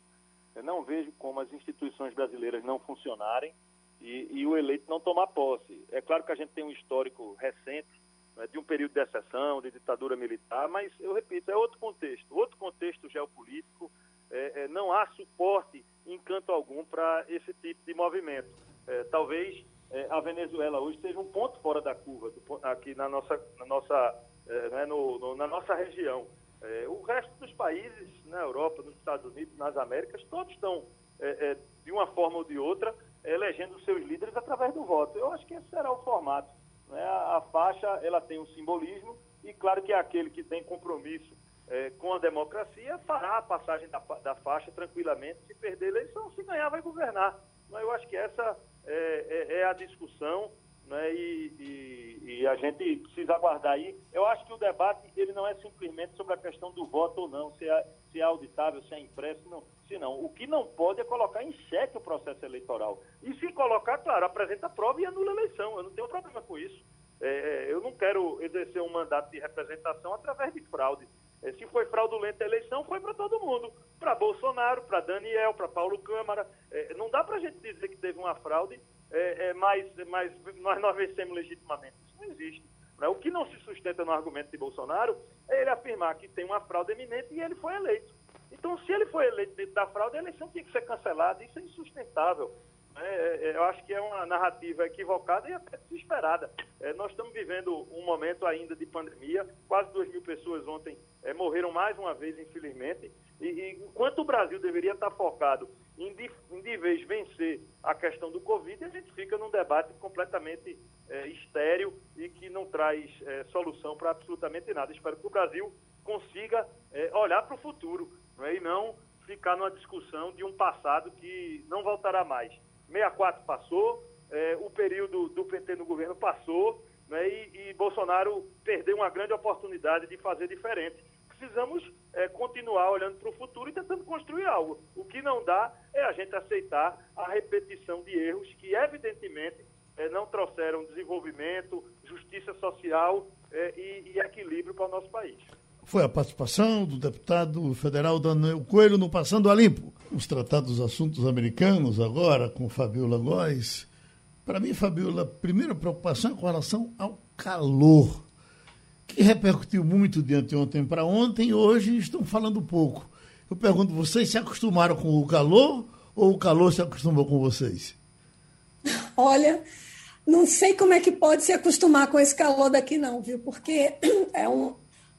eu, não vejo como as instituições brasileiras não funcionarem e, e, o eleito não tomar posse. É claro que a gente tem um histórico recente né, de um período de exceção, de ditadura militar, mas, eu repito, é outro contexto. Outro contexto geopolítico, é, é, não há suporte em canto algum para esse tipo de movimento é, talvez é, a Venezuela hoje seja um ponto fora da curva do, aqui na nossa, na nossa, é, né, no, no, na nossa região. É, o resto dos países, na Europa, nos Estados Unidos, nas Américas, todos estão, é, é, de uma forma ou de outra, elegendo seus líderes através do voto. Eu acho que esse será o formato. Né? A, a, faixa ela tem um simbolismo e, claro, que é aquele que tem compromisso com a democracia fará a passagem da, da faixa tranquilamente. Se perder a eleição, se ganhar, vai governar. Eu acho que essa é, é, é a discussão né, e, e, e, a gente precisa aguardar aí. Eu acho que o debate ele não é simplesmente sobre a questão do voto ou não, se é, se é auditável, se é impresso, não. Se não, o que não pode é colocar em xeque o processo eleitoral. E se colocar, claro, apresenta prova e anula a eleição. Eu não tenho problema com isso. É, é eu não quero exercer um mandato de representação através de fraude. É, se foi fraudulenta a eleição, foi para todo mundo. Para Bolsonaro, para Daniel, para Paulo Câmara. É, não dá para a gente dizer que teve uma fraude, é, é, mas, mas nós, nós vencemos legitimamente. Isso não existe. Né? O que não se sustenta no argumento de Bolsonaro é ele afirmar que tem uma fraude eminente e ele foi eleito. Então, se ele foi eleito dentro da fraude, a eleição tinha que ser cancelada. Isso é insustentável. É, é, eu acho que é uma narrativa equivocada e até desesperada. É, nós estamos vivendo um momento ainda de pandemia, quase 2 mil pessoas ontem é, morreram mais uma vez, infelizmente, e, e, enquanto o Brasil deveria estar focado em de, em de vez vencer a questão do Covid, a gente fica num debate completamente é, estéreo e que não traz é, solução para absolutamente nada. Espero que o Brasil consiga olhar para o futuro e não ficar numa discussão de um passado que não voltará mais. 64 passou, é, o período do PT no governo passou, né, e, e, Bolsonaro perdeu uma grande oportunidade de fazer diferente. Precisamos é, continuar olhando para o futuro e tentando construir algo. O que não dá é a gente aceitar a repetição de erros que, evidentemente, é, não trouxeram desenvolvimento, justiça social e, e equilíbrio para o nosso país. Foi a participação do deputado federal Daniel Coelho no Passando a Limpo. Os tratados dos assuntos americanos agora com Fabiola Góes. Para mim, Fabiola, a primeira preocupação é com relação ao calor, que repercutiu muito de anteontem para ontem e hoje estão falando pouco. Eu pergunto, vocês se acostumaram com o calor ou o calor se acostumou com vocês? Olha, Não sei como é que pode se acostumar com esse calor daqui, não, viu? Porque é um.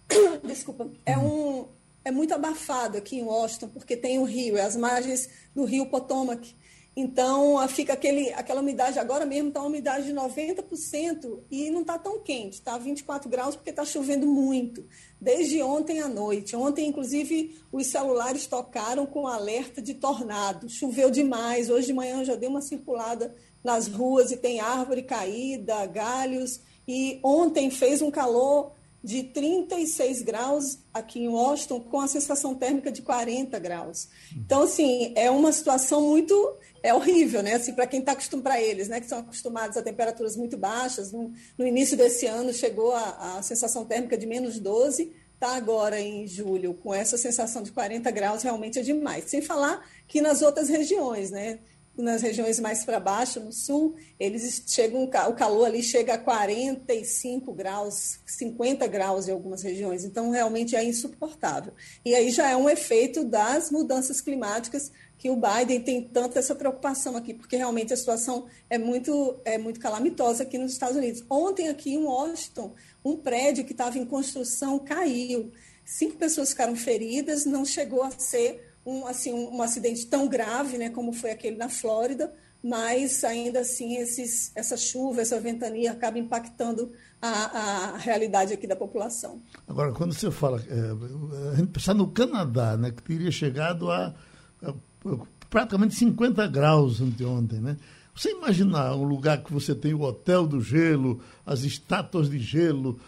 Desculpa, é um. É muito abafado aqui em Washington, porque tem o rio, é as margens do rio Potomac. Então, fica aquele, aquela umidade, agora mesmo está uma umidade de 90% e não está tão quente, está 24 graus porque está chovendo muito, desde ontem à noite. Ontem, inclusive, os celulares tocaram com alerta de tornado, choveu demais. Hoje de manhã eu já dei uma circulada nas ruas e tem árvore caída, galhos, e ontem fez um calor de 36 graus aqui em Washington, com a sensação térmica de 40 graus. Então, assim, é uma situação muito é horrível, né? Assim, para quem está acostumado, para eles, né, que são acostumados a temperaturas muito baixas. No, no início desse ano chegou a, a, sensação térmica de menos 12, está agora em julho com essa sensação de 40 graus, realmente é demais. Sem falar que nas outras regiões, né? Nas regiões mais para baixo, no sul, eles chegam, o calor ali chega a 45 graus, 50 graus em algumas regiões, então realmente é insuportável. E aí já é um efeito das mudanças climáticas que o Biden tem tanta essa preocupação aqui, porque realmente a situação é muito, é muito calamitosa aqui nos Estados Unidos. Ontem aqui em Washington, um prédio que estava em construção caiu. Cinco pessoas ficaram feridas, não chegou a ser um, assim, um, um acidente tão grave né, como foi aquele na Flórida, mas ainda assim esses, essa chuva, essa ventania acaba impactando a, a realidade aqui da população. Agora, quando você fala, é, a gente pensar no Canadá, né, que teria chegado a, a praticamente 50 graus anteontem, né? Você imaginar um lugar que você tem o hotel do gelo, as estátuas de gelo,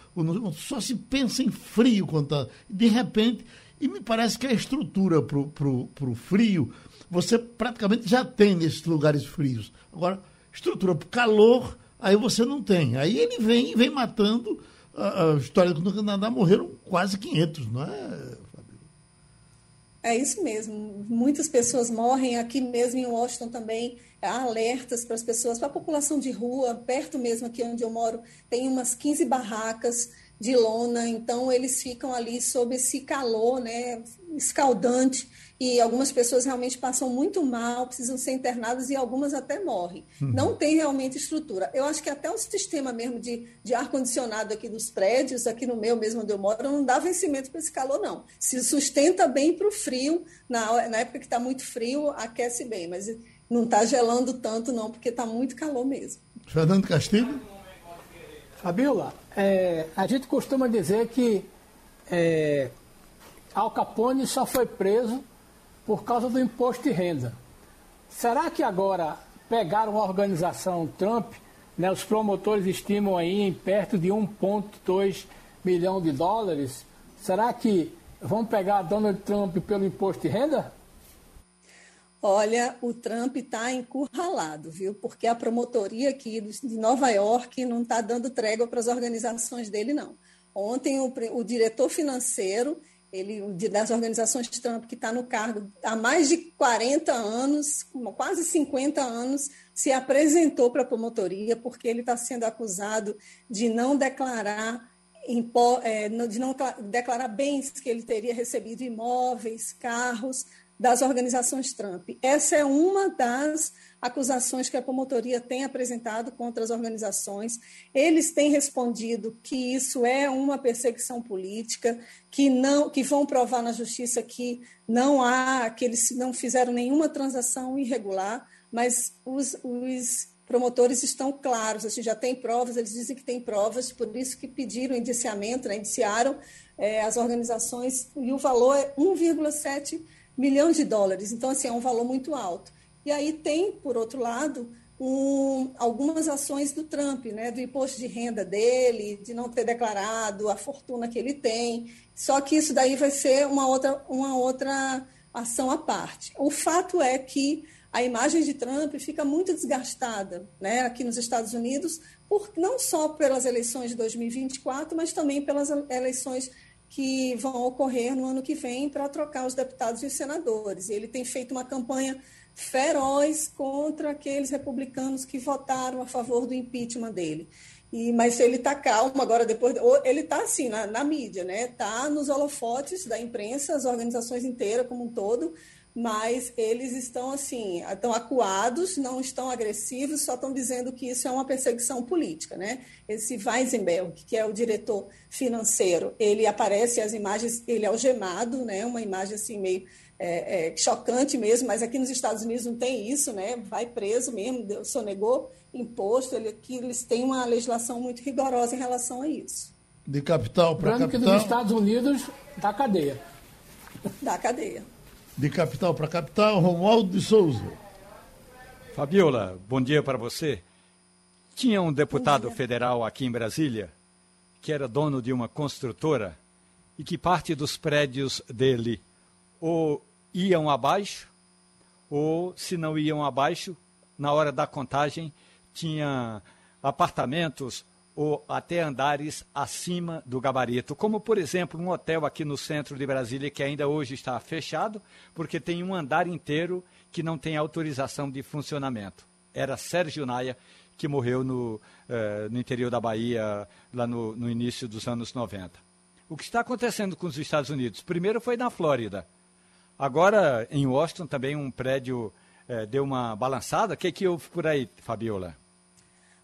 só se pensa em frio quando tá, de repente e me parece que a estrutura para o frio, você praticamente já tem nesses lugares frios. Agora, estrutura para o calor, aí você não tem. Aí ele vem vem matando. A, a história do Canadá morreram quase 500, não é, É isso mesmo. Muitas pessoas morrem aqui mesmo em Washington também. Há alertas para as pessoas, para a população de rua, perto mesmo aqui onde eu moro, tem umas 15 barracas de lona, então eles ficam ali sob esse calor, né, escaldante, e algumas pessoas realmente passam muito mal, precisam ser internadas e algumas até morrem. Uhum. Não tem realmente estrutura. Eu acho que até o sistema mesmo de, de ar-condicionado aqui dos prédios, aqui no meu mesmo onde eu moro, não dá vencimento para esse calor, não. Se sustenta bem para o frio, na, na época que está muito frio, aquece bem, mas não está gelando tanto, não, porque está muito calor mesmo. Fernando Castilho? Fabiola, é, a gente costuma dizer que é, Al Capone só foi preso por causa do imposto de renda. Será que agora pegaram a organização Trump, né, os promotores estimam aí em perto de 1,2 milhão de dólares? Será que vão pegar Donald Trump pelo imposto de renda? Olha, o Trump está encurralado, viu? Porque a promotoria aqui de Nova York não está dando trégua para as organizações dele, não. Ontem, o, o diretor financeiro ele, das organizações Trump, que está no cargo há mais de 40 anos, quase 50 anos, se apresentou para a promotoria porque ele está sendo acusado de não declarar é, de não declarar bens que ele teria recebido, imóveis, carros, das organizações Trump. Essa é uma das acusações que a promotoria tem apresentado contra as organizações. Eles têm respondido que isso é uma perseguição política, que não, que vão provar na justiça que não há, que eles não fizeram nenhuma transação irregular, mas os, os promotores estão claros, assim, já tem provas, eles dizem que tem provas, por isso que pediram indiciamento, né, indiciaram é, as organizações, e o valor é 1,7 milhão de dólares. Então, assim, é um valor muito alto. E aí tem, por outro lado, um, algumas ações do Trump, né, do imposto de renda dele, de não ter declarado a fortuna que ele tem. Só que isso daí vai ser uma outra, uma outra ação à parte. O fato é que a imagem de Trump fica muito desgastada né, aqui nos Estados Unidos, por, não só pelas eleições de 2024, mas também pelas eleições que vão ocorrer no ano que vem para trocar os deputados e os senadores. Ele tem feito uma campanha feroz contra aqueles republicanos que votaram a favor do impeachment dele. E, mas ele está calmo agora, depois. Ele está assim, na, na mídia, né? Está nos holofotes da imprensa, as organizações inteiras como um todo, mas eles estão assim, estão acuados, não estão agressivos, só estão dizendo que isso é uma perseguição política, né? Esse Weisenberg, que é o diretor financeiro, ele aparece as imagens, ele é algemado, né? Uma imagem assim meio é, é, chocante mesmo, mas aqui nos Estados Unidos não tem isso, né? Vai preso mesmo, sonegou imposto, ele, aqui eles têm uma legislação muito rigorosa em relação a isso. De capital para capital. que nos Estados Unidos da cadeia. Da cadeia de capital para capital, Romualdo de Souza. Fabiola, bom dia para você. Tinha um deputado federal aqui em Brasília que era dono de uma construtora e que parte dos prédios dele ou iam abaixo, ou se não iam abaixo, na hora da contagem tinha apartamentos ou até andares acima do gabarito, como por exemplo um hotel aqui no centro de Brasília que ainda hoje está fechado, porque tem um andar inteiro que não tem autorização de funcionamento. Era Sérgio Naia que morreu no, eh, no interior da Bahia, lá no, no início dos anos 90. O que está acontecendo com os Estados Unidos? Primeiro foi na Flórida. Agora, em Washington, também um prédio eh, deu uma balançada. O que, que houve por aí, Fabiola?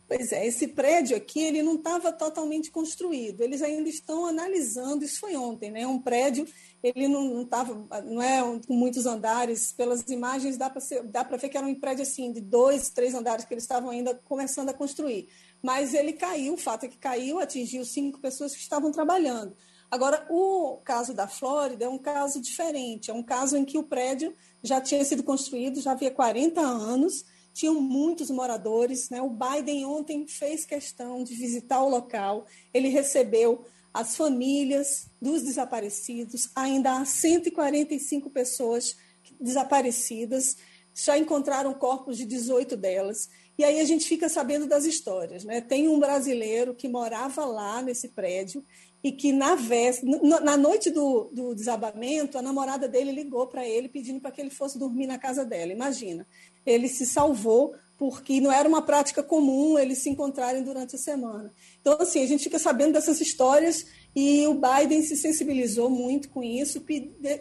Pois é, esse prédio aqui ele não estava totalmente construído. Eles ainda estão analisando. Isso foi ontem, né? Um prédio ele não estava, não é com muitos andares. Pelas imagens dá para dá para ver que era um prédio assim de dois, três andares que eles estavam ainda começando a construir. Mas ele caiu. O fato é que caiu, atingiu cinco pessoas que estavam trabalhando. Agora, o caso da Flórida é um caso diferente. É um caso em que o prédio já tinha sido construído, já havia 40 anos tinham muitos moradores. Né? O Biden ontem fez questão de visitar o local, ele recebeu as famílias dos desaparecidos, ainda há 145 pessoas desaparecidas, já encontraram corpos de 18 delas. E aí a gente fica sabendo das histórias. Né? Tem um brasileiro que morava lá nesse prédio e que na, véspera, na noite do, do desabamento, a namorada dele ligou para ele pedindo para que ele fosse dormir na casa dela. Imagina ele se salvou porque não era uma prática comum eles se encontrarem durante a semana. Então, assim, a gente fica sabendo dessas histórias e o Biden se sensibilizou muito com isso,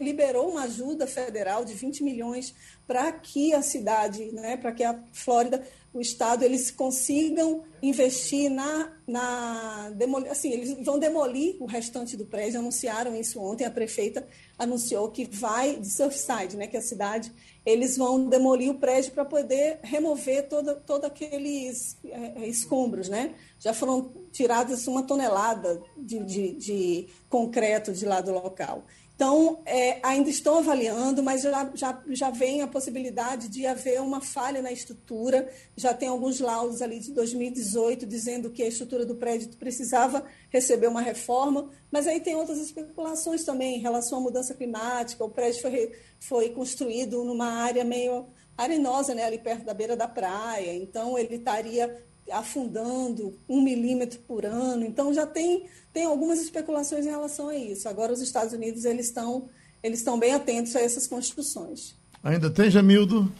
liberou uma ajuda federal de 20 milhões para que a cidade, né, para que a Flórida, o estado, eles consigam investir na, na assim, eles vão demolir o restante do prédio, anunciaram isso ontem, a prefeita anunciou que vai de Surfside, né, que é a cidade, eles vão demolir o prédio para poder remover todo, todo aqueles é, é, escombros, né? Já foram tiradas uma tonelada de, de, de concreto de lá do local. Então, é, ainda estão avaliando, mas já, já, já vem a possibilidade de haver uma falha na estrutura. Já tem alguns laudos ali de 2018 dizendo que a estrutura do prédio precisava receber uma reforma, mas aí tem outras especulações também em relação à mudança climática. O prédio foi, foi construído numa área meio arenosa, né, ali perto da beira da praia, então ele estaria afundando um milímetro por ano. Então já tem, tem algumas especulações em relação a isso. Agora os Estados Unidos eles estão eles estão bem atentos a essas construções. Ainda tem, Jamildo?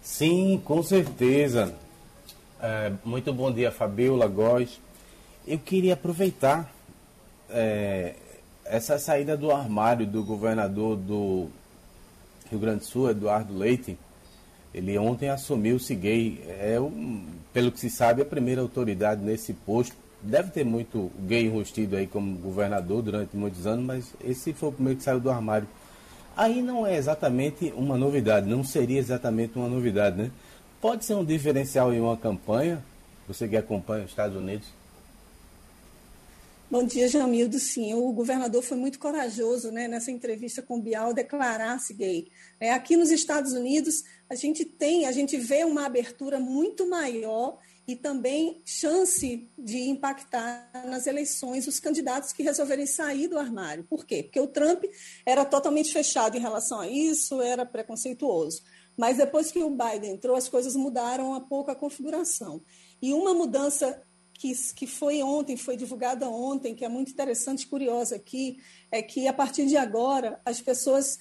Sim, com certeza. É, muito bom dia, Fabiola Góes. Eu queria aproveitar é, essa saída do armário do governador do Rio Grande do Sul, Eduardo Leite. Ele ontem assumiu o CIGEI. É um pelo que se sabe, a primeira autoridade nesse posto. Deve ter muito gay enrustido aí como governador durante muitos anos, mas esse foi o primeiro que saiu do armário. Aí não é exatamente uma novidade, não seria exatamente uma novidade, né? Pode ser um diferencial em uma campanha, você que acompanha os Estados Unidos, Bom dia, Jamildo. Sim, o governador foi muito corajoso né, nessa entrevista com o Bial declarar-se gay. É, aqui nos Estados Unidos, a gente tem, a gente vê uma abertura muito maior e também chance de impactar nas eleições os candidatos que resolverem sair do armário. Por quê? Porque o Trump era totalmente fechado em relação a isso, era preconceituoso. Mas depois que o Biden entrou, as coisas mudaram um pouco a configuração. E uma mudança que, que foi ontem, foi divulgada ontem, que é muito interessante e curiosa aqui, é que a partir de agora as pessoas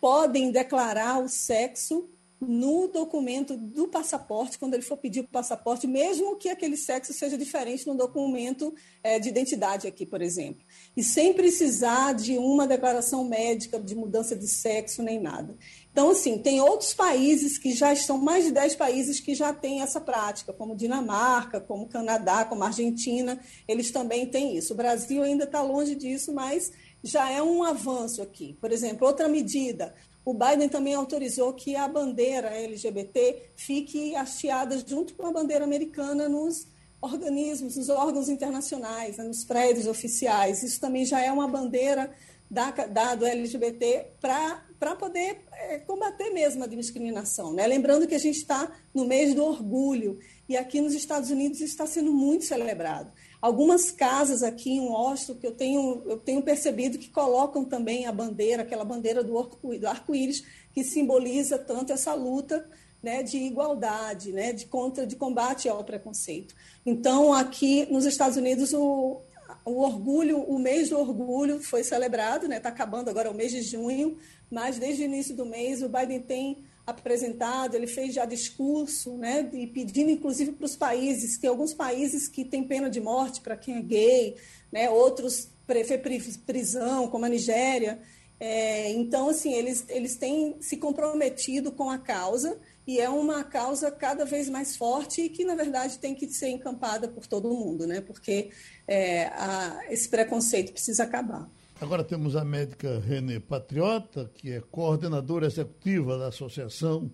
podem declarar o sexo no documento do passaporte, quando ele for pedir o passaporte, mesmo que aquele sexo seja diferente no documento é, de identidade aqui, por exemplo. E sem precisar de uma declaração médica de mudança de sexo nem nada. Então, assim, tem outros países que já estão, mais de 10 países que já têm essa prática, como Dinamarca, como Canadá, como Argentina, eles também têm isso. O Brasil ainda está longe disso, mas já é um avanço aqui. Por exemplo, outra medida, o Biden também autorizou que a bandeira LGBT fique hasteada junto com a bandeira americana nos organismos, nos órgãos internacionais, né, nos prédios oficiais. Isso também já é uma bandeira da, da do LGBT para poder é, combater mesmo a discriminação. Né? Lembrando que a gente está no mês do orgulho e aqui nos Estados Unidos está sendo muito celebrado. Algumas casas aqui em Washington que eu tenho, eu tenho percebido que colocam também a bandeira, aquela bandeira do arco-íris, que simboliza tanto essa luta né, de igualdade, né, de contra, de combate ao preconceito. Então, aqui nos Estados Unidos, o, o orgulho, o mês do orgulho foi celebrado, está né, acabando agora o mês de junho, mas desde o início do mês o Biden tem apresentado, ele fez já discurso, né, e pedindo inclusive para os países, que alguns países que têm pena de morte para quem é gay, né, outros prefere prisão, como a Nigéria. É, então, assim, eles, eles têm se comprometido com a causa e é uma causa cada vez mais forte e que, na verdade, tem que ser encampada por todo mundo, né, porque é, a, esse preconceito precisa acabar. Agora temos a médica Renê Patriota, que é coordenadora executiva da Associação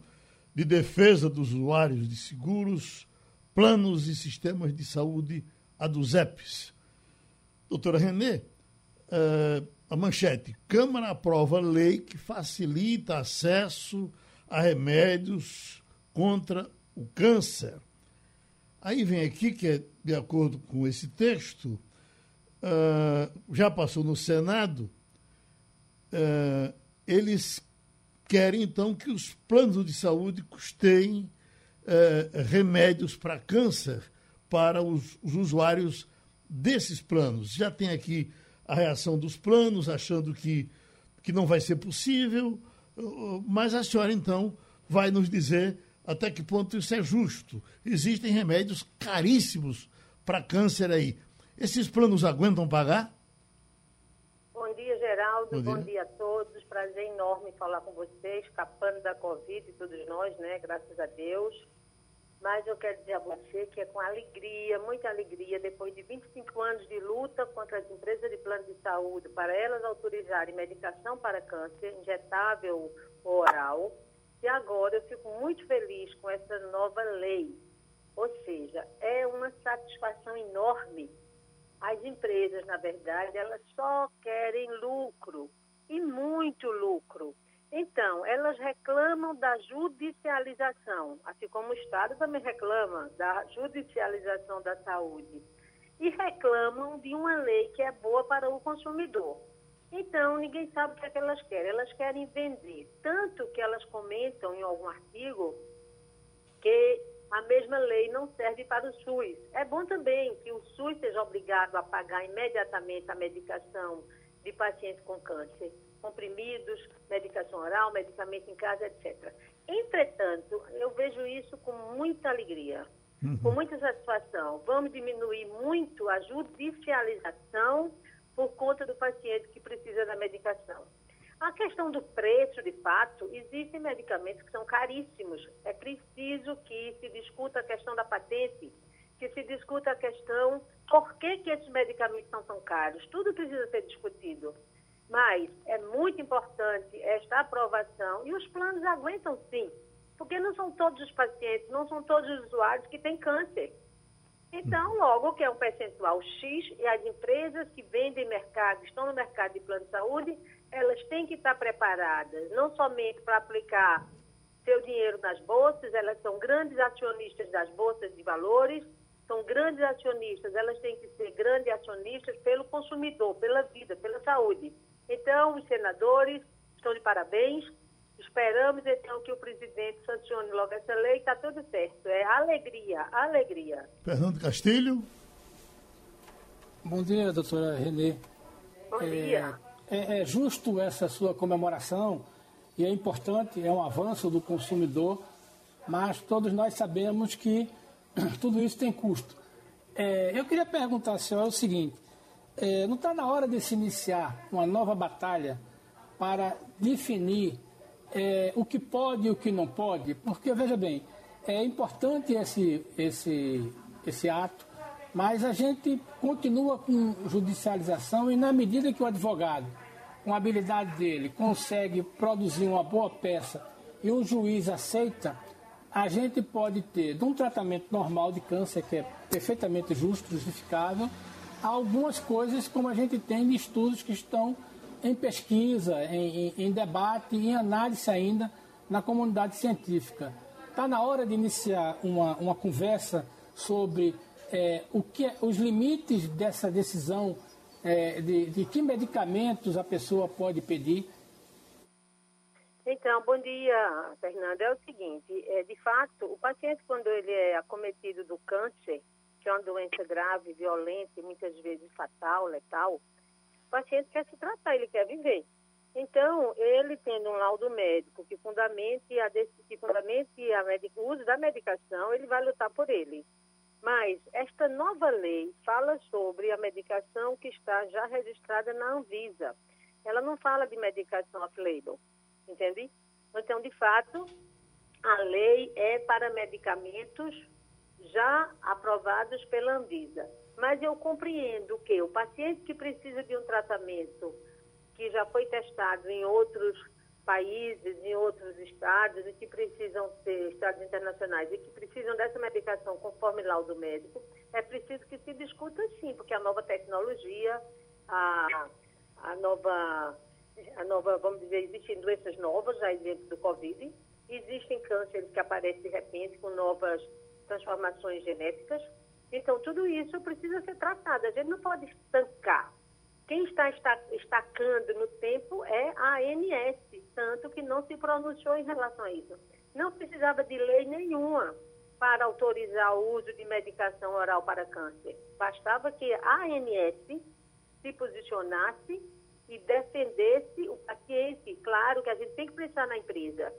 de Defesa dos Usuários de Seguros, Planos e Sistemas de Saúde, a dos EPs. Doutora Renê, uh, a manchete: Câmara aprova lei que facilita acesso a remédios contra o câncer. Aí vem aqui que é de acordo com esse texto, uh, já passou no Senado, uh, eles querem então que os planos de saúde custeiem uh, remédios para câncer para os, os, usuários desses planos. Já tem aqui a reação dos planos, achando que, que não vai ser possível, mas a senhora então vai nos dizer até que ponto isso é justo. Existem remédios caríssimos para câncer aí. Esses planos aguentam pagar? Bom dia, Geraldo. Bom dia. Bom dia. a todos. Prazer enorme falar com vocês, escapando da Covid, todos nós, né? Graças a Deus. Mas eu quero dizer a você que é com alegria, muita alegria, depois de 25 anos de luta contra as empresas de plano de saúde, para elas autorizarem medicação para câncer, injetável ou oral. E agora eu fico muito feliz com essa nova lei. Ou seja, é uma satisfação enorme as empresas, na verdade, elas só querem lucro e muito lucro. Então, elas reclamam da judicialização, assim como o Estado também reclama da judicialização da saúde. E reclamam de uma lei que é boa para o consumidor. Então, ninguém sabe o que, é que elas querem. Elas querem vender. Tanto que elas comentam em algum artigo que a mesma lei não serve para o SUS. É bom também que o SUS seja obrigado a pagar imediatamente a medicação de pacientes com câncer, comprimidos, medicação oral, medicamento em casa, etc. Entretanto, eu vejo isso com muita alegria, uhum. com muita satisfação. Vamos diminuir muito a judicialização por conta do paciente que precisa da medicação. A questão do preço, de fato, existem medicamentos que são caríssimos. É preciso que se discuta a questão da patente, que se discuta a questão por que, que esses medicamentos são tão caros. Tudo precisa ser discutido. Mas é muito importante esta aprovação e os planos aguentam sim, porque não são todos os pacientes, não são todos os usuários que têm câncer. Então, logo que é um percentual X e as empresas que vendem mercado, estão no mercado de plano de saúde, elas têm que estar preparadas, não somente para aplicar seu dinheiro nas bolsas, elas são grandes acionistas das bolsas de valores, são grandes acionistas, elas têm que ser grandes acionistas pelo consumidor, pela vida, pela saúde. Então, os senadores estão de parabéns. Esperamos, então, que o presidente sancione logo essa lei. Está tudo certo. É alegria, alegria. Fernando Castilho. Bom dia, doutora Renê. Bom é... dia é, é justo essa sua comemoração e é importante, é um avanço do consumidor, mas todos nós sabemos que tudo isso tem custo. É, eu queria perguntar ao senhor o seguinte: é, não está na hora de se iniciar uma nova batalha para definir é, o que pode e o que não pode? Porque, veja bem, é importante esse, esse, esse ato, mas a gente continua com judicialização e, na medida que o advogado, com a habilidade dele, consegue produzir uma boa peça e o juiz aceita, a gente pode ter, de um tratamento normal de câncer, que é perfeitamente justo, justificável, algumas coisas como a gente tem de estudos que estão em pesquisa, em, em, em debate, em análise ainda na comunidade científica. Está na hora de iniciar uma, uma conversa sobre é, o que, é, os limites dessa decisão é, de, de que medicamentos a pessoa pode pedir. Então, bom dia, Fernanda. É o seguinte, é, de fato, o paciente, quando ele é acometido do câncer, que é uma doença grave, violenta e muitas vezes fatal, letal, o paciente quer se tratar, ele quer viver. Então, ele tendo um laudo médico que fundamente, a, que fundamente a o uso da medicação, ele vai lutar por ele. Mas esta nova lei fala sobre a medicação que está já registrada na Anvisa. Ela não fala de medicação off-label, entende? Então, de fato, a lei é para medicamentos já aprovados pela Anvisa. Mas eu compreendo que o paciente que precisa de um tratamento que já foi testado em outros países, em outros estados, e que precisam ser estados internacionais, e que precisam dessa medicação conforme laudo médico, é preciso que se discuta sim, porque a nova tecnologia, a, a nova, a nova, vamos dizer, existem doenças novas, já exemplo do Covid, existem cânceres que aparecem de repente com novas transformações genéticas. Então, tudo isso precisa ser tratado. A gente não pode estancar. Quem está estacando no tempo é a ANS, tanto que não se pronunciou em relação a isso. Não precisava de lei nenhuma para autorizar o uso de medicação oral para câncer. Bastava que a ANS se posicionasse e defendesse o paciente. Claro que a gente tem que pensar na empresa,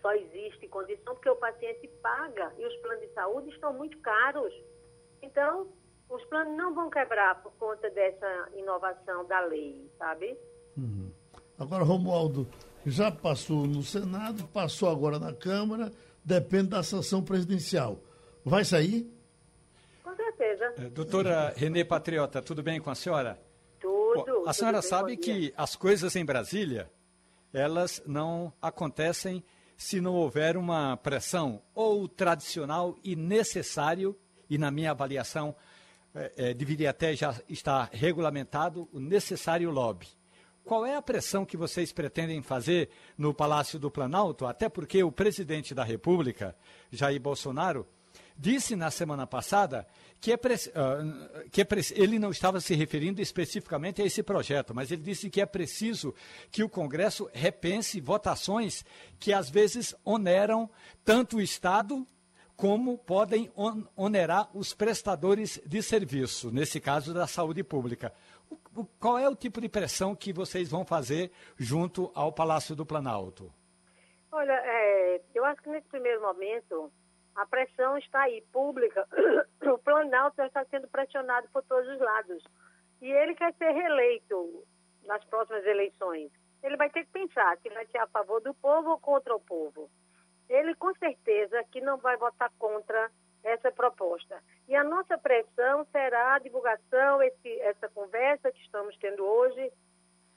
só existe condição porque o paciente paga e os planos de saúde estão muito caros. Então, os planos não vão quebrar por conta dessa inovação da lei, sabe? Uhum. Agora, Romualdo, já passou no Senado, passou agora na Câmara, depende da sanção presidencial. Vai sair? Com certeza. É, doutora Renê Patriota, tudo bem com a senhora? Tudo. a senhora tudo sabe que as coisas em Brasília, elas não acontecem se não houver uma pressão ou tradicional e necessário, e na minha avaliação é, é, deveria até já estar regulamentado, o necessário lobby. Qual é a pressão que vocês pretendem fazer no Palácio do Planalto? Até porque o presidente da República, Jair Bolsonaro, disse na semana passada que, é uh, que é ele não estava se referindo especificamente a esse projeto, mas ele disse que é preciso que o Congresso repense votações que às vezes oneram tanto o Estado como podem onerar os prestadores de serviço, nesse caso da saúde pública. O, o, qual é o tipo de pressão que vocês vão fazer junto ao Palácio do Planalto? Olha, é, eu acho que nesse primeiro momento a pressão está aí, pública. O Planalto está sendo pressionado por todos os lados. E ele quer ser reeleito nas próximas eleições. Ele vai ter que pensar se vai ser a favor do povo ou contra o povo. Ele, com certeza, que não vai votar contra essa proposta. E a nossa pressão será a divulgação, esse, essa conversa que estamos tendo hoje,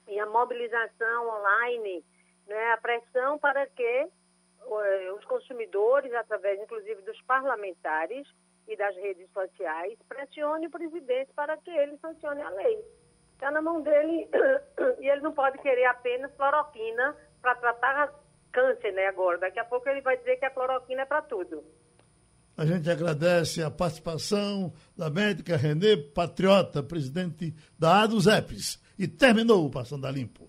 e a mobilização online, né, a pressão para que eh, os consumidores, através inclusive dos parlamentares e das redes sociais, pressione o presidente para que ele sancione a lei. Está na mão dele e ele não pode querer apenas cloroquina para tratar câncer, né, agora. Daqui a pouco ele vai dizer que a cloroquina é para tudo. A gente agradece a participação da médica Renê Patriota, presidente da ADUSEPS. E terminou o Passando a Limpo.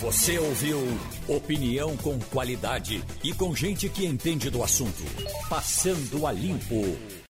Você ouviu opinião com qualidade e com gente que entende do assunto. Passando a limpo.